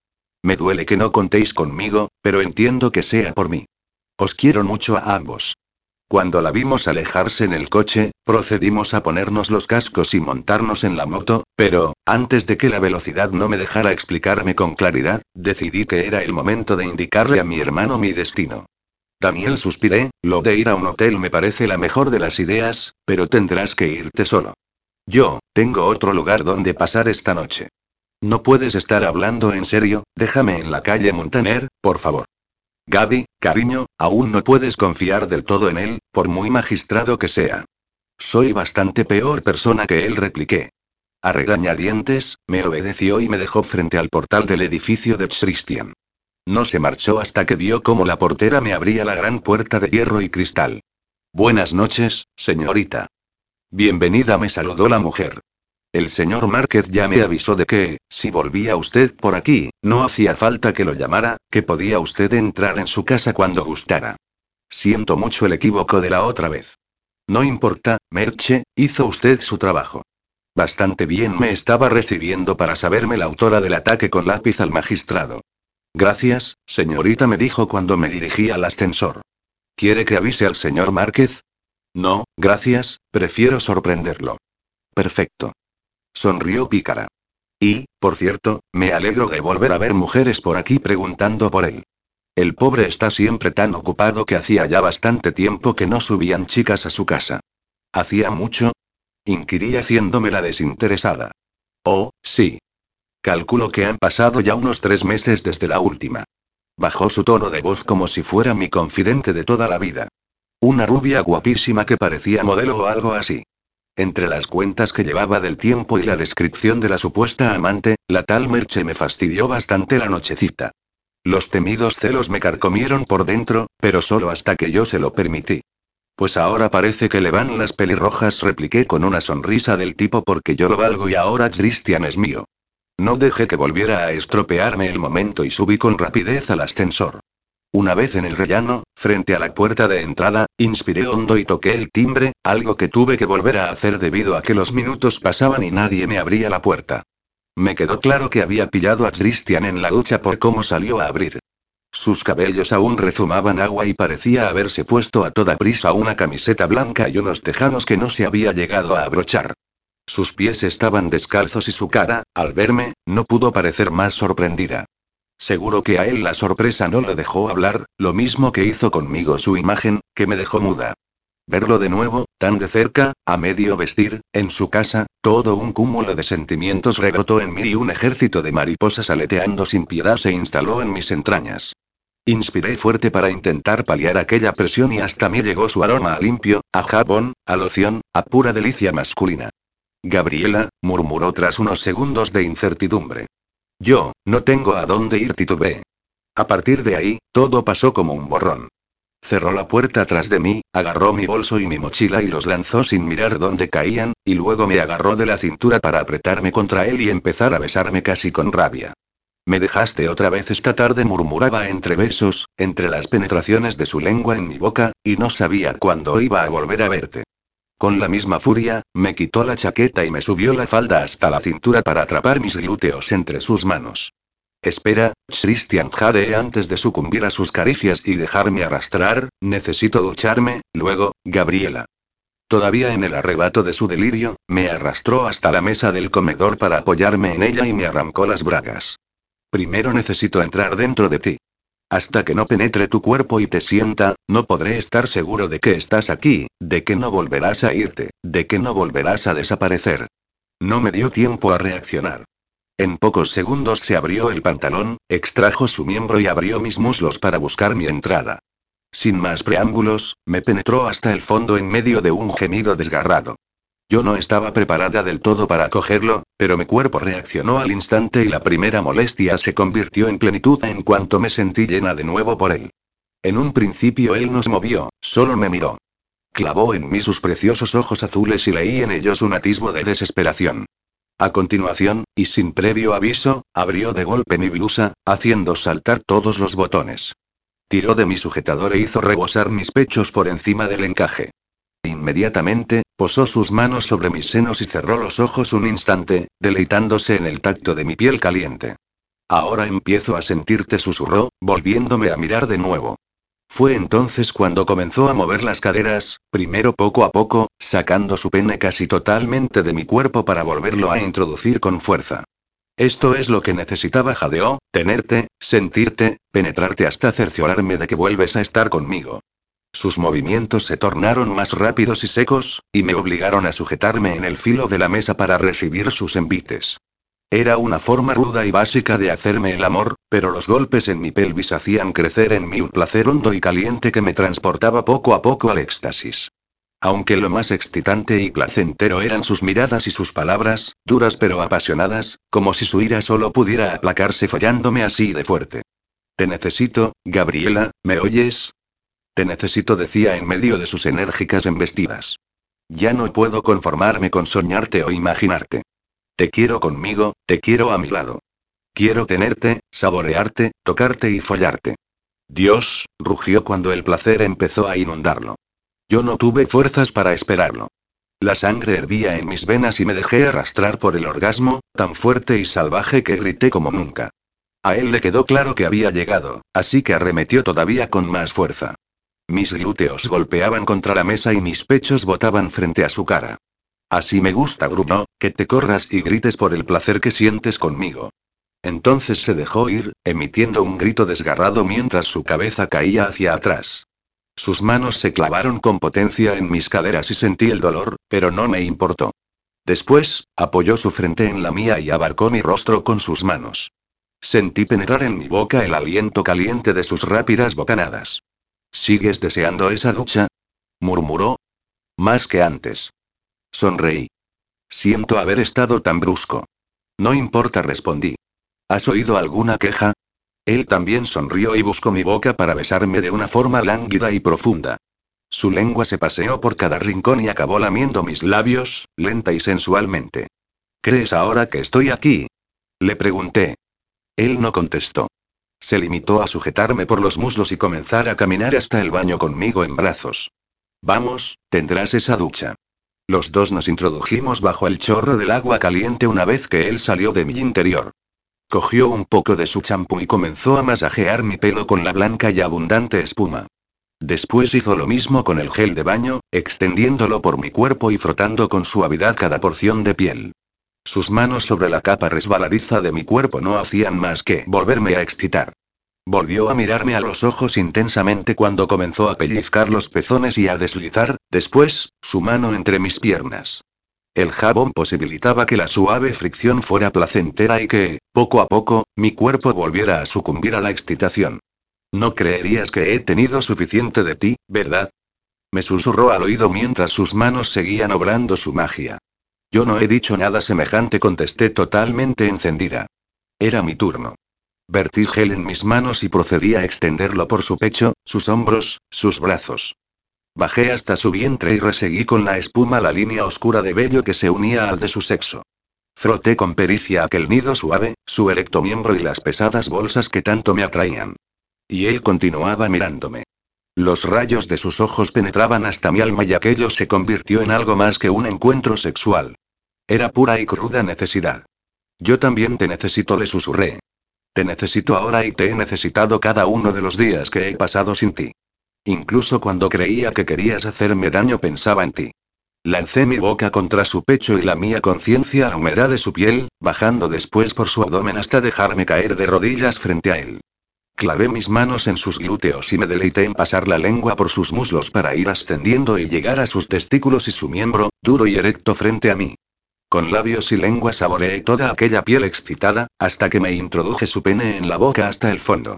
Me duele que no contéis conmigo, pero entiendo que sea por mí. Os quiero mucho a ambos. Cuando la vimos alejarse en el coche, procedimos a ponernos los cascos y montarnos en la moto, pero, antes de que la velocidad no me dejara explicarme con claridad, decidí que era el momento de indicarle a mi hermano mi destino. Daniel suspiré, lo de ir a un hotel me parece la mejor de las ideas, pero tendrás que irte solo. Yo, tengo otro lugar donde pasar esta noche. No puedes estar hablando en serio, déjame en la calle Montaner, por favor. Gaby, cariño, aún no puedes confiar del todo en él, por muy magistrado que sea. Soy bastante peor persona que él, repliqué. A regañadientes, me obedeció y me dejó frente al portal del edificio de Christian. No se marchó hasta que vio cómo la portera me abría la gran puerta de hierro y cristal. Buenas noches, señorita. Bienvenida, me saludó la mujer. El señor Márquez ya me avisó de que, si volvía usted por aquí, no hacía falta que lo llamara, que podía usted entrar en su casa cuando gustara. Siento mucho el equívoco de la otra vez. No importa, Merche, hizo usted su trabajo. Bastante bien me estaba recibiendo para saberme la autora del ataque con lápiz al magistrado. Gracias, señorita, me dijo cuando me dirigí al ascensor. ¿Quiere que avise al señor Márquez? No, gracias, prefiero sorprenderlo. Perfecto. Sonrió pícara. Y, por cierto, me alegro de volver a ver mujeres por aquí preguntando por él. El pobre está siempre tan ocupado que hacía ya bastante tiempo que no subían chicas a su casa. ¿Hacía mucho? Inquirí haciéndome la desinteresada. Oh, sí. Calculo que han pasado ya unos tres meses desde la última. Bajó su tono de voz como si fuera mi confidente de toda la vida. Una rubia guapísima que parecía modelo o algo así. Entre las cuentas que llevaba del tiempo y la descripción de la supuesta amante, la tal Merche me fastidió bastante la nochecita. Los temidos celos me carcomieron por dentro, pero solo hasta que yo se lo permití. Pues ahora parece que le van las pelirrojas, repliqué con una sonrisa del tipo porque yo lo valgo y ahora Christian es mío. No dejé que volviera a estropearme el momento y subí con rapidez al ascensor. Una vez en el rellano, frente a la puerta de entrada, inspiré hondo y toqué el timbre, algo que tuve que volver a hacer debido a que los minutos pasaban y nadie me abría la puerta. Me quedó claro que había pillado a Christian en la ducha por cómo salió a abrir. Sus cabellos aún rezumaban agua y parecía haberse puesto a toda prisa una camiseta blanca y unos tejanos que no se había llegado a abrochar. Sus pies estaban descalzos y su cara, al verme, no pudo parecer más sorprendida. Seguro que a él la sorpresa no lo dejó hablar, lo mismo que hizo conmigo su imagen, que me dejó muda. Verlo de nuevo, tan de cerca, a medio vestir, en su casa, todo un cúmulo de sentimientos rebotó en mí y un ejército de mariposas aleteando sin piedad se instaló en mis entrañas. Inspiré fuerte para intentar paliar aquella presión y hasta mí llegó su aroma a limpio, a jabón, a loción, a pura delicia masculina. Gabriela, murmuró tras unos segundos de incertidumbre. Yo, no tengo a dónde ir, titubeé. A partir de ahí, todo pasó como un borrón. Cerró la puerta tras de mí, agarró mi bolso y mi mochila y los lanzó sin mirar dónde caían, y luego me agarró de la cintura para apretarme contra él y empezar a besarme casi con rabia. Me dejaste otra vez esta tarde, murmuraba entre besos, entre las penetraciones de su lengua en mi boca, y no sabía cuándo iba a volver a verte. Con la misma furia, me quitó la chaqueta y me subió la falda hasta la cintura para atrapar mis glúteos entre sus manos. Espera, Christian Jade antes de sucumbir a sus caricias y dejarme arrastrar, necesito ducharme, luego, Gabriela. Todavía en el arrebato de su delirio, me arrastró hasta la mesa del comedor para apoyarme en ella y me arrancó las bragas. Primero necesito entrar dentro de ti. Hasta que no penetre tu cuerpo y te sienta, no podré estar seguro de que estás aquí, de que no volverás a irte, de que no volverás a desaparecer. No me dio tiempo a reaccionar. En pocos segundos se abrió el pantalón, extrajo su miembro y abrió mis muslos para buscar mi entrada. Sin más preámbulos, me penetró hasta el fondo en medio de un gemido desgarrado. Yo no estaba preparada del todo para cogerlo, pero mi cuerpo reaccionó al instante y la primera molestia se convirtió en plenitud en cuanto me sentí llena de nuevo por él. En un principio él no se movió, solo me miró. Clavó en mí sus preciosos ojos azules y leí en ellos un atisbo de desesperación. A continuación, y sin previo aviso, abrió de golpe mi blusa, haciendo saltar todos los botones. Tiró de mi sujetador e hizo rebosar mis pechos por encima del encaje. Inmediatamente, posó sus manos sobre mis senos y cerró los ojos un instante, deleitándose en el tacto de mi piel caliente. Ahora empiezo a sentirte, susurró, volviéndome a mirar de nuevo. Fue entonces cuando comenzó a mover las caderas, primero poco a poco, sacando su pene casi totalmente de mi cuerpo para volverlo a introducir con fuerza. Esto es lo que necesitaba jadeó, tenerte, sentirte, penetrarte hasta cerciorarme de que vuelves a estar conmigo. Sus movimientos se tornaron más rápidos y secos, y me obligaron a sujetarme en el filo de la mesa para recibir sus envites. Era una forma ruda y básica de hacerme el amor, pero los golpes en mi pelvis hacían crecer en mí un placer hondo y caliente que me transportaba poco a poco al éxtasis. Aunque lo más excitante y placentero eran sus miradas y sus palabras, duras pero apasionadas, como si su ira solo pudiera aplacarse follándome así de fuerte. Te necesito, Gabriela, ¿me oyes? Te necesito, decía en medio de sus enérgicas embestidas. Ya no puedo conformarme con soñarte o imaginarte. Te quiero conmigo, te quiero a mi lado. Quiero tenerte, saborearte, tocarte y follarte. Dios, rugió cuando el placer empezó a inundarlo. Yo no tuve fuerzas para esperarlo. La sangre hervía en mis venas y me dejé arrastrar por el orgasmo, tan fuerte y salvaje que grité como nunca. A él le quedó claro que había llegado, así que arremetió todavía con más fuerza. Mis glúteos golpeaban contra la mesa y mis pechos botaban frente a su cara. Así me gusta, gruñó, que te corras y grites por el placer que sientes conmigo. Entonces se dejó ir, emitiendo un grito desgarrado mientras su cabeza caía hacia atrás. Sus manos se clavaron con potencia en mis caderas y sentí el dolor, pero no me importó. Después, apoyó su frente en la mía y abarcó mi rostro con sus manos. Sentí penetrar en mi boca el aliento caliente de sus rápidas bocanadas. ¿Sigues deseando esa ducha? murmuró. Más que antes. Sonreí. Siento haber estado tan brusco. No importa, respondí. ¿Has oído alguna queja? Él también sonrió y buscó mi boca para besarme de una forma lánguida y profunda. Su lengua se paseó por cada rincón y acabó lamiendo mis labios, lenta y sensualmente. ¿Crees ahora que estoy aquí? Le pregunté. Él no contestó. Se limitó a sujetarme por los muslos y comenzar a caminar hasta el baño conmigo en brazos. Vamos, tendrás esa ducha. Los dos nos introdujimos bajo el chorro del agua caliente una vez que él salió de mi interior. Cogió un poco de su champú y comenzó a masajear mi pelo con la blanca y abundante espuma. Después hizo lo mismo con el gel de baño, extendiéndolo por mi cuerpo y frotando con suavidad cada porción de piel. Sus manos sobre la capa resbaladiza de mi cuerpo no hacían más que volverme a excitar. Volvió a mirarme a los ojos intensamente cuando comenzó a pellizcar los pezones y a deslizar, después, su mano entre mis piernas. El jabón posibilitaba que la suave fricción fuera placentera y que, poco a poco, mi cuerpo volviera a sucumbir a la excitación. No creerías que he tenido suficiente de ti, ¿verdad? Me susurró al oído mientras sus manos seguían obrando su magia. Yo no he dicho nada semejante, contesté totalmente encendida. Era mi turno. Vertí gel en mis manos y procedí a extenderlo por su pecho, sus hombros, sus brazos. Bajé hasta su vientre y reseguí con la espuma la línea oscura de vello que se unía al de su sexo. Froté con pericia aquel nido suave, su erecto miembro y las pesadas bolsas que tanto me atraían. Y él continuaba mirándome. Los rayos de sus ojos penetraban hasta mi alma y aquello se convirtió en algo más que un encuentro sexual. Era pura y cruda necesidad. Yo también te necesito, le susurré. Te necesito ahora y te he necesitado cada uno de los días que he pasado sin ti. Incluso cuando creía que querías hacerme daño pensaba en ti. Lancé mi boca contra su pecho y la mía conciencia la humedad de su piel, bajando después por su abdomen hasta dejarme caer de rodillas frente a él. Clavé mis manos en sus glúteos y me deleité en pasar la lengua por sus muslos para ir ascendiendo y llegar a sus testículos y su miembro, duro y erecto frente a mí. Con labios y lengua saboreé toda aquella piel excitada, hasta que me introduje su pene en la boca hasta el fondo.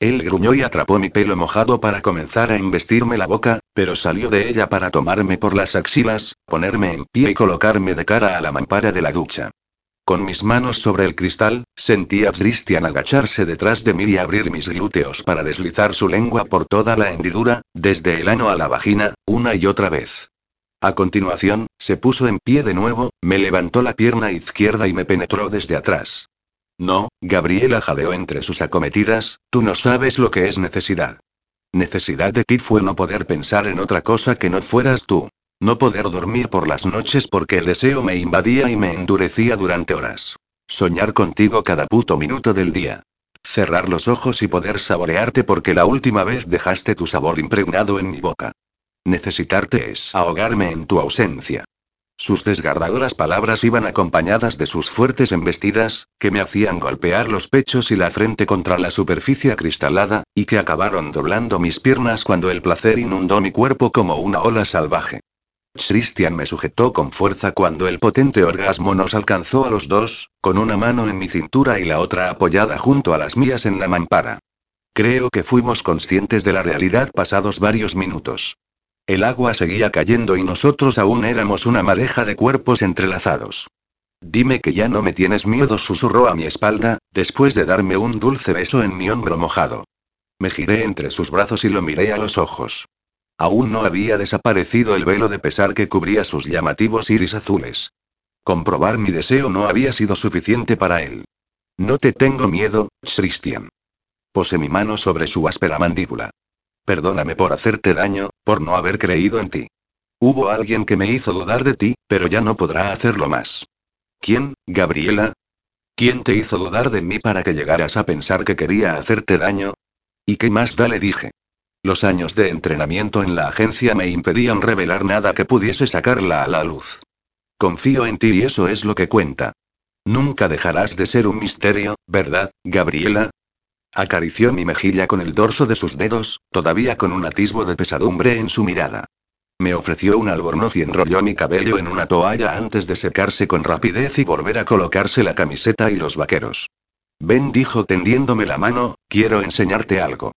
Él gruñó y atrapó mi pelo mojado para comenzar a investirme la boca, pero salió de ella para tomarme por las axilas, ponerme en pie y colocarme de cara a la mampara de la ducha. Con mis manos sobre el cristal, sentí a Christian agacharse detrás de mí y abrir mis glúteos para deslizar su lengua por toda la hendidura, desde el ano a la vagina, una y otra vez. A continuación, se puso en pie de nuevo, me levantó la pierna izquierda y me penetró desde atrás. No, Gabriela jadeó entre sus acometidas, tú no sabes lo que es necesidad. Necesidad de ti fue no poder pensar en otra cosa que no fueras tú. No poder dormir por las noches porque el deseo me invadía y me endurecía durante horas. Soñar contigo cada puto minuto del día. Cerrar los ojos y poder saborearte porque la última vez dejaste tu sabor impregnado en mi boca. Necesitarte es ahogarme en tu ausencia. Sus desgarradoras palabras iban acompañadas de sus fuertes embestidas, que me hacían golpear los pechos y la frente contra la superficie acristalada, y que acabaron doblando mis piernas cuando el placer inundó mi cuerpo como una ola salvaje. Christian me sujetó con fuerza cuando el potente orgasmo nos alcanzó a los dos, con una mano en mi cintura y la otra apoyada junto a las mías en la mampara. Creo que fuimos conscientes de la realidad pasados varios minutos. El agua seguía cayendo y nosotros aún éramos una madeja de cuerpos entrelazados. Dime que ya no me tienes miedo, susurró a mi espalda, después de darme un dulce beso en mi hombro mojado. Me giré entre sus brazos y lo miré a los ojos. Aún no había desaparecido el velo de pesar que cubría sus llamativos iris azules. Comprobar mi deseo no había sido suficiente para él. No te tengo miedo, Christian. Pose mi mano sobre su áspera mandíbula. Perdóname por hacerte daño, por no haber creído en ti. Hubo alguien que me hizo dudar de ti, pero ya no podrá hacerlo más. ¿Quién, Gabriela? ¿Quién te hizo dudar de mí para que llegaras a pensar que quería hacerte daño? ¿Y qué más da le dije? Los años de entrenamiento en la agencia me impedían revelar nada que pudiese sacarla a la luz. Confío en ti y eso es lo que cuenta. Nunca dejarás de ser un misterio, ¿verdad, Gabriela? Acarició mi mejilla con el dorso de sus dedos, todavía con un atisbo de pesadumbre en su mirada. Me ofreció un albornoz y enrolló mi cabello en una toalla antes de secarse con rapidez y volver a colocarse la camiseta y los vaqueros. Ven dijo tendiéndome la mano, quiero enseñarte algo.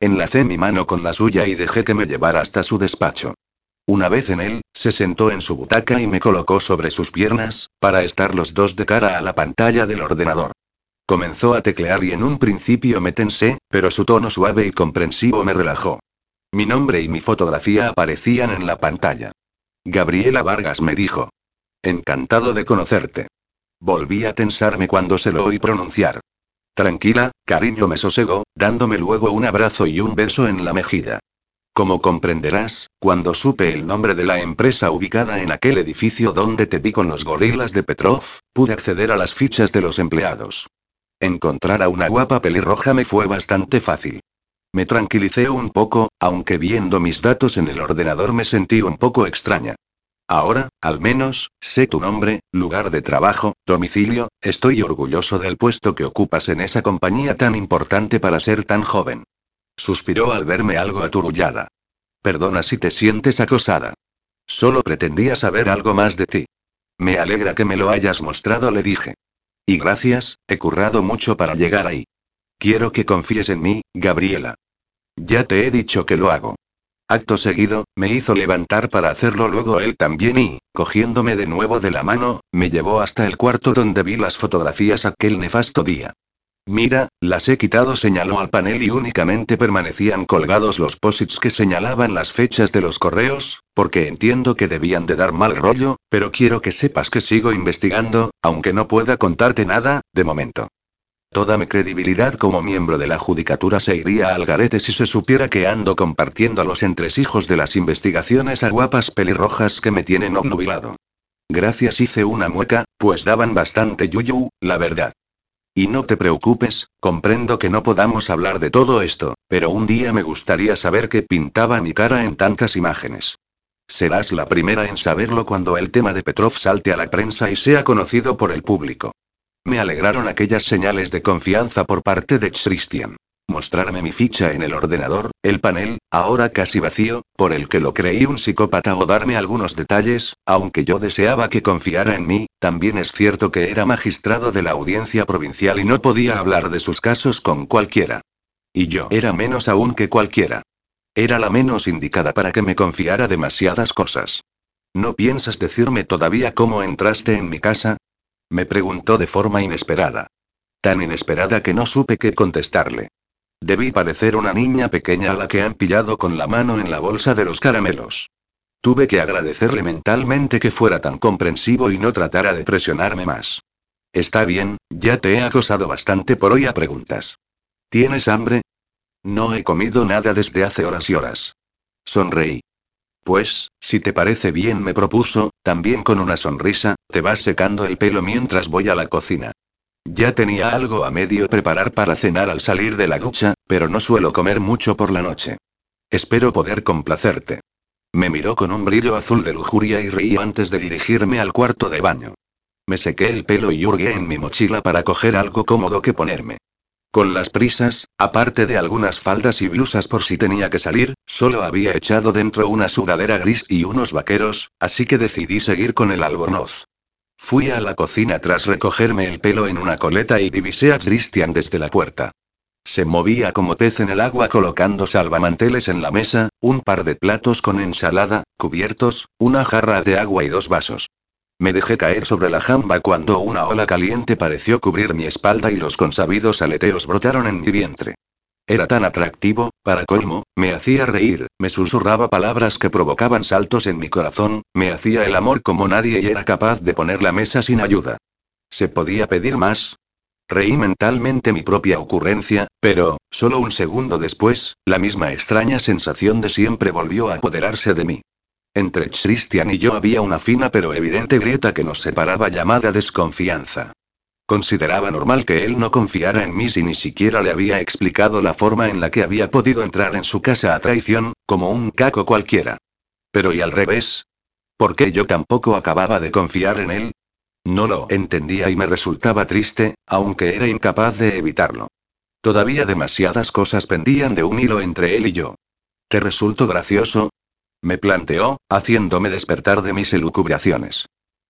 Enlacé mi mano con la suya y dejé que me llevara hasta su despacho. Una vez en él, se sentó en su butaca y me colocó sobre sus piernas, para estar los dos de cara a la pantalla del ordenador. Comenzó a teclear y en un principio me tensé, pero su tono suave y comprensivo me relajó. Mi nombre y mi fotografía aparecían en la pantalla. Gabriela Vargas me dijo. Encantado de conocerte. Volví a tensarme cuando se lo oí pronunciar. Tranquila, cariño me sosegó, dándome luego un abrazo y un beso en la mejilla. Como comprenderás, cuando supe el nombre de la empresa ubicada en aquel edificio donde te vi con los gorilas de Petrov, pude acceder a las fichas de los empleados. Encontrar a una guapa pelirroja me fue bastante fácil. Me tranquilicé un poco, aunque viendo mis datos en el ordenador me sentí un poco extraña. Ahora, al menos, sé tu nombre, lugar de trabajo, domicilio, estoy orgulloso del puesto que ocupas en esa compañía tan importante para ser tan joven. Suspiró al verme algo aturullada. Perdona si te sientes acosada. Solo pretendía saber algo más de ti. Me alegra que me lo hayas mostrado, le dije. Y gracias, he currado mucho para llegar ahí. Quiero que confíes en mí, Gabriela. Ya te he dicho que lo hago. Acto seguido, me hizo levantar para hacerlo luego él también y, cogiéndome de nuevo de la mano, me llevó hasta el cuarto donde vi las fotografías aquel nefasto día. Mira, las he quitado, señaló al panel y únicamente permanecían colgados los posits que señalaban las fechas de los correos, porque entiendo que debían de dar mal rollo, pero quiero que sepas que sigo investigando, aunque no pueda contarte nada, de momento. Toda mi credibilidad como miembro de la judicatura se iría al garete si se supiera que ando compartiendo los entresijos de las investigaciones a guapas pelirrojas que me tienen obnubilado. Gracias hice una mueca, pues daban bastante yuyu, la verdad. Y no te preocupes, comprendo que no podamos hablar de todo esto, pero un día me gustaría saber qué pintaba mi cara en tantas imágenes. Serás la primera en saberlo cuando el tema de Petrov salte a la prensa y sea conocido por el público. Me alegraron aquellas señales de confianza por parte de Christian mostrarme mi ficha en el ordenador, el panel, ahora casi vacío, por el que lo creí un psicópata o darme algunos detalles, aunque yo deseaba que confiara en mí, también es cierto que era magistrado de la audiencia provincial y no podía hablar de sus casos con cualquiera. Y yo era menos aún que cualquiera. Era la menos indicada para que me confiara demasiadas cosas. ¿No piensas decirme todavía cómo entraste en mi casa? Me preguntó de forma inesperada. Tan inesperada que no supe qué contestarle. Debí parecer una niña pequeña a la que han pillado con la mano en la bolsa de los caramelos. Tuve que agradecerle mentalmente que fuera tan comprensivo y no tratara de presionarme más. Está bien, ya te he acosado bastante por hoy a preguntas. ¿Tienes hambre? No he comido nada desde hace horas y horas. Sonreí. Pues, si te parece bien, me propuso, también con una sonrisa, te vas secando el pelo mientras voy a la cocina. Ya tenía algo a medio preparar para cenar al salir de la ducha, pero no suelo comer mucho por la noche. Espero poder complacerte. Me miró con un brillo azul de lujuria y reí antes de dirigirme al cuarto de baño. Me sequé el pelo y hurgué en mi mochila para coger algo cómodo que ponerme. Con las prisas, aparte de algunas faldas y blusas por si tenía que salir, solo había echado dentro una sudadera gris y unos vaqueros, así que decidí seguir con el albornoz. Fui a la cocina tras recogerme el pelo en una coleta y divisé a Christian desde la puerta. Se movía como pez en el agua colocando salvamanteles en la mesa, un par de platos con ensalada, cubiertos, una jarra de agua y dos vasos. Me dejé caer sobre la jamba cuando una ola caliente pareció cubrir mi espalda y los consabidos aleteos brotaron en mi vientre. Era tan atractivo, para colmo, me hacía reír, me susurraba palabras que provocaban saltos en mi corazón, me hacía el amor como nadie y era capaz de poner la mesa sin ayuda. ¿Se podía pedir más? Reí mentalmente mi propia ocurrencia, pero, solo un segundo después, la misma extraña sensación de siempre volvió a apoderarse de mí. Entre Christian y yo había una fina pero evidente grieta que nos separaba llamada desconfianza. Consideraba normal que él no confiara en mí si ni siquiera le había explicado la forma en la que había podido entrar en su casa a traición, como un caco cualquiera. Pero ¿y al revés? ¿Por qué yo tampoco acababa de confiar en él? No lo entendía y me resultaba triste, aunque era incapaz de evitarlo. Todavía demasiadas cosas pendían de un hilo entre él y yo. ¿Te resulto gracioso? Me planteó, haciéndome despertar de mis elucubraciones.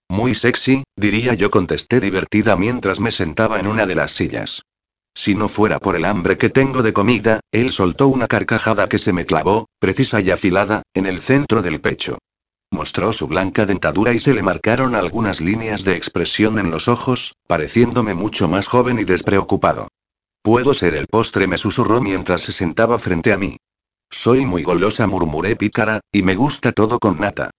Muy sexy, diría yo, contesté divertida mientras me sentaba en una de las sillas. Si no fuera por el hambre que tengo de comida, él soltó una carcajada que se me clavó, precisa y afilada, en el centro del pecho. Mostró su blanca dentadura y se le marcaron algunas líneas de expresión en los ojos, pareciéndome mucho más joven y despreocupado. Puedo ser el postre, me susurró mientras se sentaba frente a mí. Soy muy golosa, murmuré pícara, y me gusta todo con nata.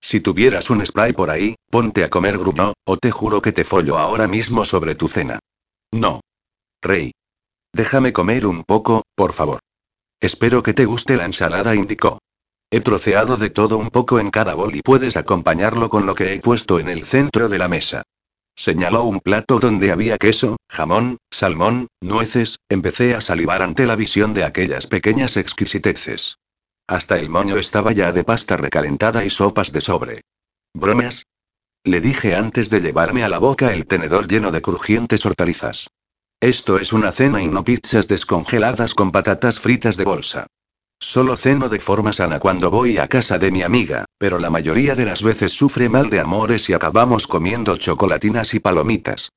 Si tuvieras un spray por ahí, ponte a comer gruñó, o te juro que te follo ahora mismo sobre tu cena. No. Rey. Déjame comer un poco, por favor. Espero que te guste la ensalada, indicó. He troceado de todo un poco en cada bol y puedes acompañarlo con lo que he puesto en el centro de la mesa. Señaló un plato donde había queso, jamón, salmón, nueces, empecé a salivar ante la visión de aquellas pequeñas exquisiteces. Hasta el moño estaba ya de pasta recalentada y sopas de sobre. ¿Bromas? Le dije antes de llevarme a la boca el tenedor lleno de crujientes hortalizas. Esto es una cena y no pizzas descongeladas con patatas fritas de bolsa. Solo ceno de forma sana cuando voy a casa de mi amiga, pero la mayoría de las veces sufre mal de amores y acabamos comiendo chocolatinas y palomitas.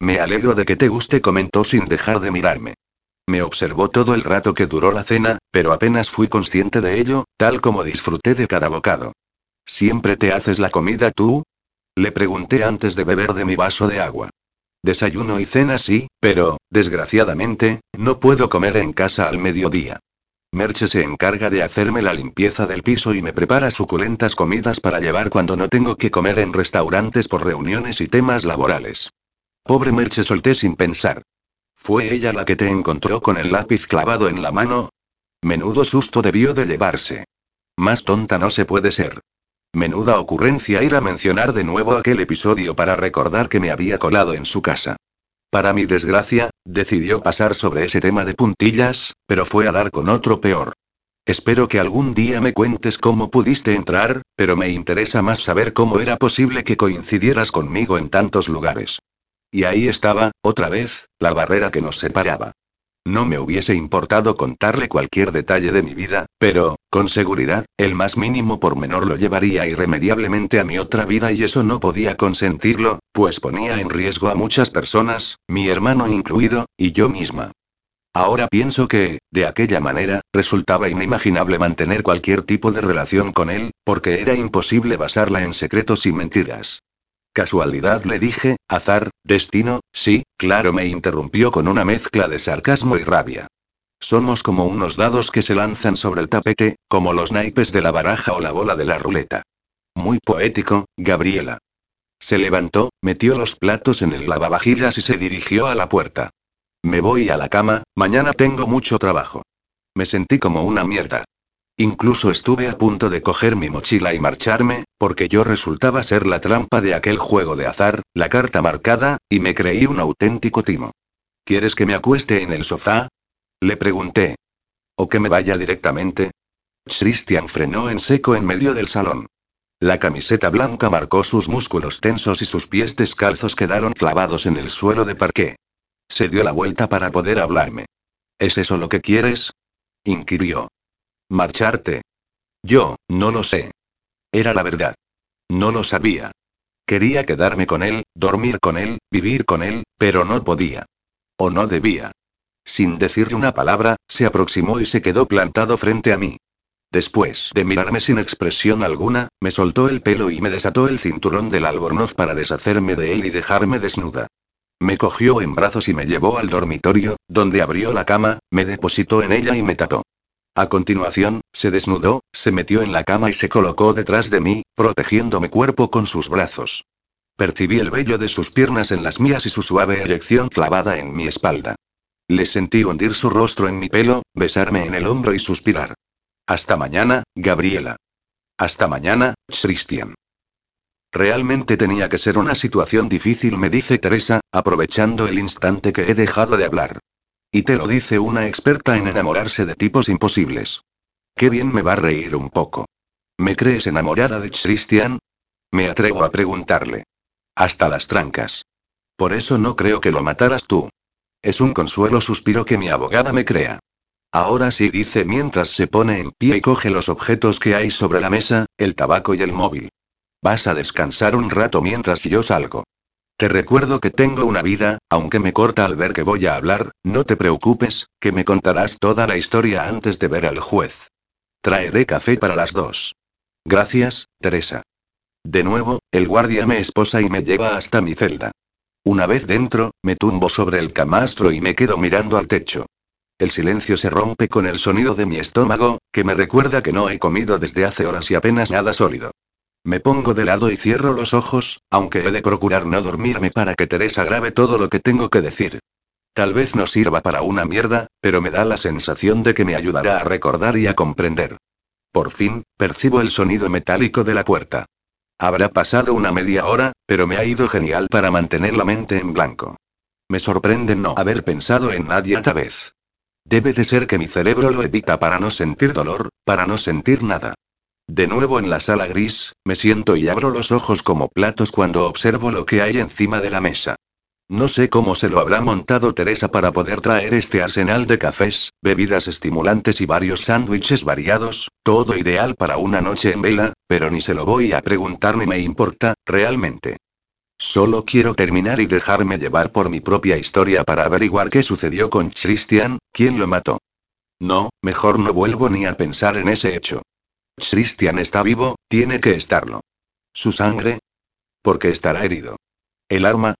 Me alegro de que te guste, comentó sin dejar de mirarme. Me observó todo el rato que duró la cena, pero apenas fui consciente de ello, tal como disfruté de cada bocado. ¿Siempre te haces la comida tú? Le pregunté antes de beber de mi vaso de agua. Desayuno y cena sí, pero, desgraciadamente, no puedo comer en casa al mediodía. Merche se encarga de hacerme la limpieza del piso y me prepara suculentas comidas para llevar cuando no tengo que comer en restaurantes por reuniones y temas laborales. Pobre Merche solté sin pensar. ¿Fue ella la que te encontró con el lápiz clavado en la mano? Menudo susto debió de llevarse. Más tonta no se puede ser. Menuda ocurrencia ir a mencionar de nuevo aquel episodio para recordar que me había colado en su casa. Para mi desgracia, decidió pasar sobre ese tema de puntillas, pero fue a dar con otro peor. Espero que algún día me cuentes cómo pudiste entrar, pero me interesa más saber cómo era posible que coincidieras conmigo en tantos lugares. Y ahí estaba, otra vez, la barrera que nos separaba. No me hubiese importado contarle cualquier detalle de mi vida, pero, con seguridad, el más mínimo pormenor lo llevaría irremediablemente a mi otra vida y eso no podía consentirlo, pues ponía en riesgo a muchas personas, mi hermano incluido, y yo misma. Ahora pienso que, de aquella manera, resultaba inimaginable mantener cualquier tipo de relación con él, porque era imposible basarla en secretos y mentiras. Casualidad le dije, azar, destino, sí, claro me interrumpió con una mezcla de sarcasmo y rabia. Somos como unos dados que se lanzan sobre el tapete, como los naipes de la baraja o la bola de la ruleta. Muy poético, Gabriela. Se levantó, metió los platos en el lavavajillas y se dirigió a la puerta. Me voy a la cama, mañana tengo mucho trabajo. Me sentí como una mierda. Incluso estuve a punto de coger mi mochila y marcharme, porque yo resultaba ser la trampa de aquel juego de azar, la carta marcada, y me creí un auténtico timo. ¿Quieres que me acueste en el sofá? Le pregunté. ¿O que me vaya directamente? Christian frenó en seco en medio del salón. La camiseta blanca marcó sus músculos tensos y sus pies descalzos quedaron clavados en el suelo de parqué. Se dio la vuelta para poder hablarme. ¿Es eso lo que quieres? inquirió. Marcharte. Yo, no lo sé. Era la verdad. No lo sabía. Quería quedarme con él, dormir con él, vivir con él, pero no podía. O no debía. Sin decirle una palabra, se aproximó y se quedó plantado frente a mí. Después de mirarme sin expresión alguna, me soltó el pelo y me desató el cinturón del albornoz para deshacerme de él y dejarme desnuda. Me cogió en brazos y me llevó al dormitorio, donde abrió la cama, me depositó en ella y me tapó. A continuación, se desnudó, se metió en la cama y se colocó detrás de mí, protegiendo mi cuerpo con sus brazos. Percibí el vello de sus piernas en las mías y su suave eyección clavada en mi espalda. Le sentí hundir su rostro en mi pelo, besarme en el hombro y suspirar. Hasta mañana, Gabriela. Hasta mañana, Christian. Realmente tenía que ser una situación difícil, me dice Teresa, aprovechando el instante que he dejado de hablar. Y te lo dice una experta en enamorarse de tipos imposibles. Qué bien me va a reír un poco. ¿Me crees enamorada de Christian? Me atrevo a preguntarle. Hasta las trancas. Por eso no creo que lo mataras tú. Es un consuelo suspiro que mi abogada me crea. Ahora sí dice mientras se pone en pie y coge los objetos que hay sobre la mesa, el tabaco y el móvil. Vas a descansar un rato mientras yo salgo. Te recuerdo que tengo una vida, aunque me corta al ver que voy a hablar, no te preocupes, que me contarás toda la historia antes de ver al juez. Traeré café para las dos. Gracias, Teresa. De nuevo, el guardia me esposa y me lleva hasta mi celda. Una vez dentro, me tumbo sobre el camastro y me quedo mirando al techo. El silencio se rompe con el sonido de mi estómago, que me recuerda que no he comido desde hace horas y apenas nada sólido. Me pongo de lado y cierro los ojos, aunque he de procurar no dormirme para que Teresa grabe todo lo que tengo que decir. Tal vez no sirva para una mierda, pero me da la sensación de que me ayudará a recordar y a comprender. Por fin, percibo el sonido metálico de la puerta. Habrá pasado una media hora, pero me ha ido genial para mantener la mente en blanco. Me sorprende no haber pensado en nadie otra vez. Debe de ser que mi cerebro lo evita para no sentir dolor, para no sentir nada. De nuevo en la sala gris, me siento y abro los ojos como platos cuando observo lo que hay encima de la mesa. No sé cómo se lo habrá montado Teresa para poder traer este arsenal de cafés, bebidas estimulantes y varios sándwiches variados, todo ideal para una noche en vela, pero ni se lo voy a preguntar ni me importa, realmente. Solo quiero terminar y dejarme llevar por mi propia historia para averiguar qué sucedió con Christian, quién lo mató. No, mejor no vuelvo ni a pensar en ese hecho. Christian está vivo, tiene que estarlo. ¿Su sangre? Porque estará herido. ¿El arma?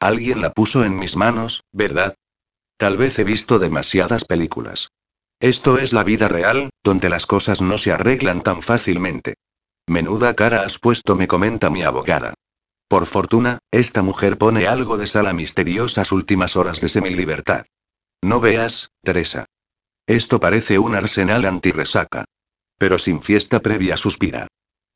Alguien la puso en mis manos, ¿verdad? Tal vez he visto demasiadas películas. Esto es la vida real, donde las cosas no se arreglan tan fácilmente. Menuda cara has puesto, me comenta mi abogada. Por fortuna, esta mujer pone algo de sal a misteriosas últimas horas de semilibertad. No veas, Teresa. Esto parece un arsenal antirresaca. Pero sin fiesta previa suspira.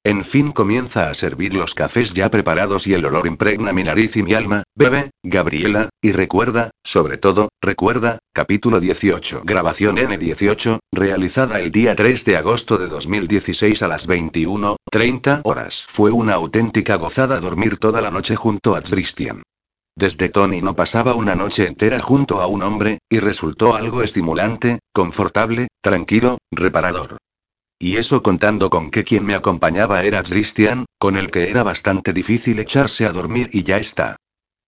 En fin comienza a servir los cafés ya preparados y el olor impregna mi nariz y mi alma. Bebe, Gabriela, y recuerda, sobre todo, recuerda, capítulo 18. Grabación N18, realizada el día 3 de agosto de 2016 a las 21:30 horas. Fue una auténtica gozada dormir toda la noche junto a Christian. Desde Tony no pasaba una noche entera junto a un hombre, y resultó algo estimulante, confortable, tranquilo, reparador. Y eso contando con que quien me acompañaba era Christian, con el que era bastante difícil echarse a dormir y ya está.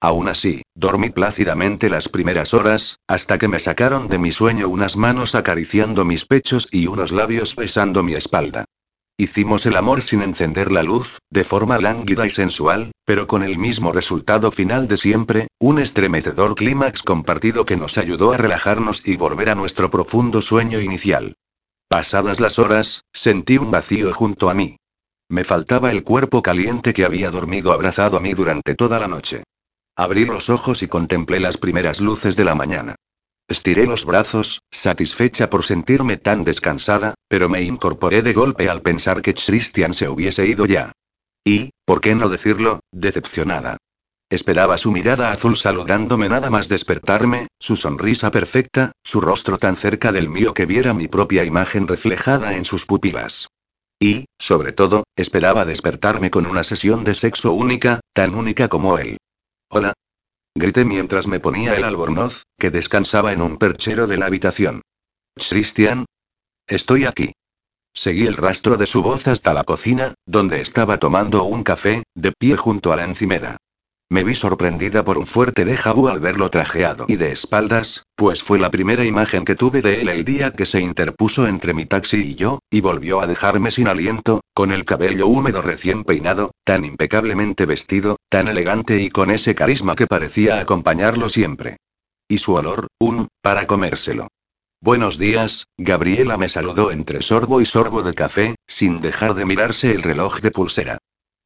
Aún así, dormí plácidamente las primeras horas, hasta que me sacaron de mi sueño unas manos acariciando mis pechos y unos labios besando mi espalda. Hicimos el amor sin encender la luz, de forma lánguida y sensual, pero con el mismo resultado final de siempre, un estremecedor clímax compartido que nos ayudó a relajarnos y volver a nuestro profundo sueño inicial. Pasadas las horas, sentí un vacío junto a mí. Me faltaba el cuerpo caliente que había dormido abrazado a mí durante toda la noche. Abrí los ojos y contemplé las primeras luces de la mañana. Estiré los brazos, satisfecha por sentirme tan descansada, pero me incorporé de golpe al pensar que Christian se hubiese ido ya. Y, por qué no decirlo, decepcionada. Esperaba su mirada azul saludándome nada más despertarme, su sonrisa perfecta, su rostro tan cerca del mío que viera mi propia imagen reflejada en sus pupilas. Y, sobre todo, esperaba despertarme con una sesión de sexo única, tan única como él. Hola. Grité mientras me ponía el albornoz, que descansaba en un perchero de la habitación. Christian. Estoy aquí. Seguí el rastro de su voz hasta la cocina, donde estaba tomando un café, de pie junto a la encimera. Me vi sorprendida por un fuerte déjà vu al verlo trajeado y de espaldas, pues fue la primera imagen que tuve de él el día que se interpuso entre mi taxi y yo, y volvió a dejarme sin aliento, con el cabello húmedo recién peinado, tan impecablemente vestido, tan elegante y con ese carisma que parecía acompañarlo siempre. Y su olor, un, para comérselo. Buenos días, Gabriela me saludó entre sorbo y sorbo de café, sin dejar de mirarse el reloj de pulsera.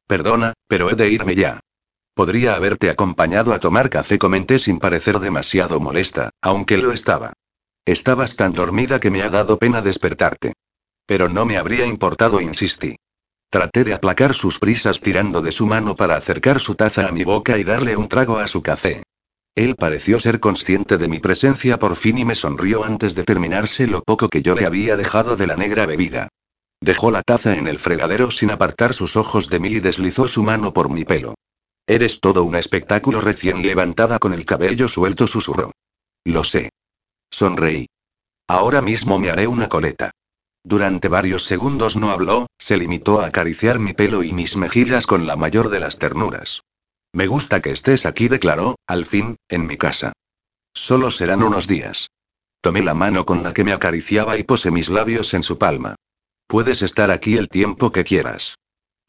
Perdona, pero he de irme ya. Podría haberte acompañado a tomar café, comenté sin parecer demasiado molesta, aunque lo estaba. Estabas tan dormida que me ha dado pena despertarte. Pero no me habría importado, insistí. Traté de aplacar sus prisas tirando de su mano para acercar su taza a mi boca y darle un trago a su café. Él pareció ser consciente de mi presencia por fin y me sonrió antes de terminarse lo poco que yo le había dejado de la negra bebida. Dejó la taza en el fregadero sin apartar sus ojos de mí y deslizó su mano por mi pelo. Eres todo un espectáculo recién levantada con el cabello suelto, susurró. Lo sé. Sonreí. Ahora mismo me haré una coleta. Durante varios segundos no habló, se limitó a acariciar mi pelo y mis mejillas con la mayor de las ternuras. Me gusta que estés aquí, declaró, al fin, en mi casa. Solo serán unos días. Tomé la mano con la que me acariciaba y posé mis labios en su palma. Puedes estar aquí el tiempo que quieras.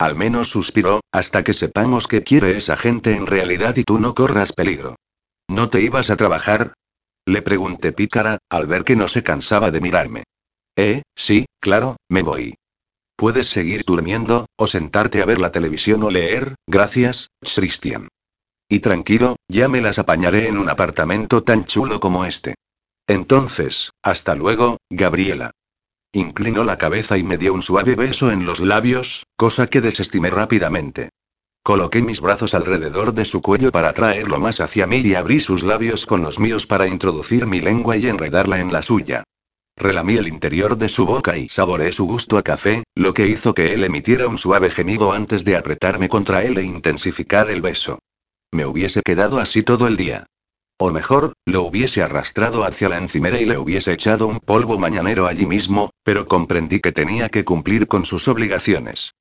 Al menos suspiró, hasta que sepamos qué quiere esa gente en realidad y tú no corras peligro. ¿No te ibas a trabajar? Le pregunté pícara, al ver que no se cansaba de mirarme. Eh, sí, claro, me voy. Puedes seguir durmiendo, o sentarte a ver la televisión o leer, gracias, Christian. Y tranquilo, ya me las apañaré en un apartamento tan chulo como este. Entonces, hasta luego, Gabriela. Inclinó la cabeza y me dio un suave beso en los labios, cosa que desestimé rápidamente. Coloqué mis brazos alrededor de su cuello para traerlo más hacia mí y abrí sus labios con los míos para introducir mi lengua y enredarla en la suya. Relamí el interior de su boca y saboreé su gusto a café, lo que hizo que él emitiera un suave gemido antes de apretarme contra él e intensificar el beso. Me hubiese quedado así todo el día. O mejor, lo hubiese arrastrado hacia la encimera y le hubiese echado un polvo mañanero allí mismo, pero comprendí que tenía que cumplir con sus obligaciones.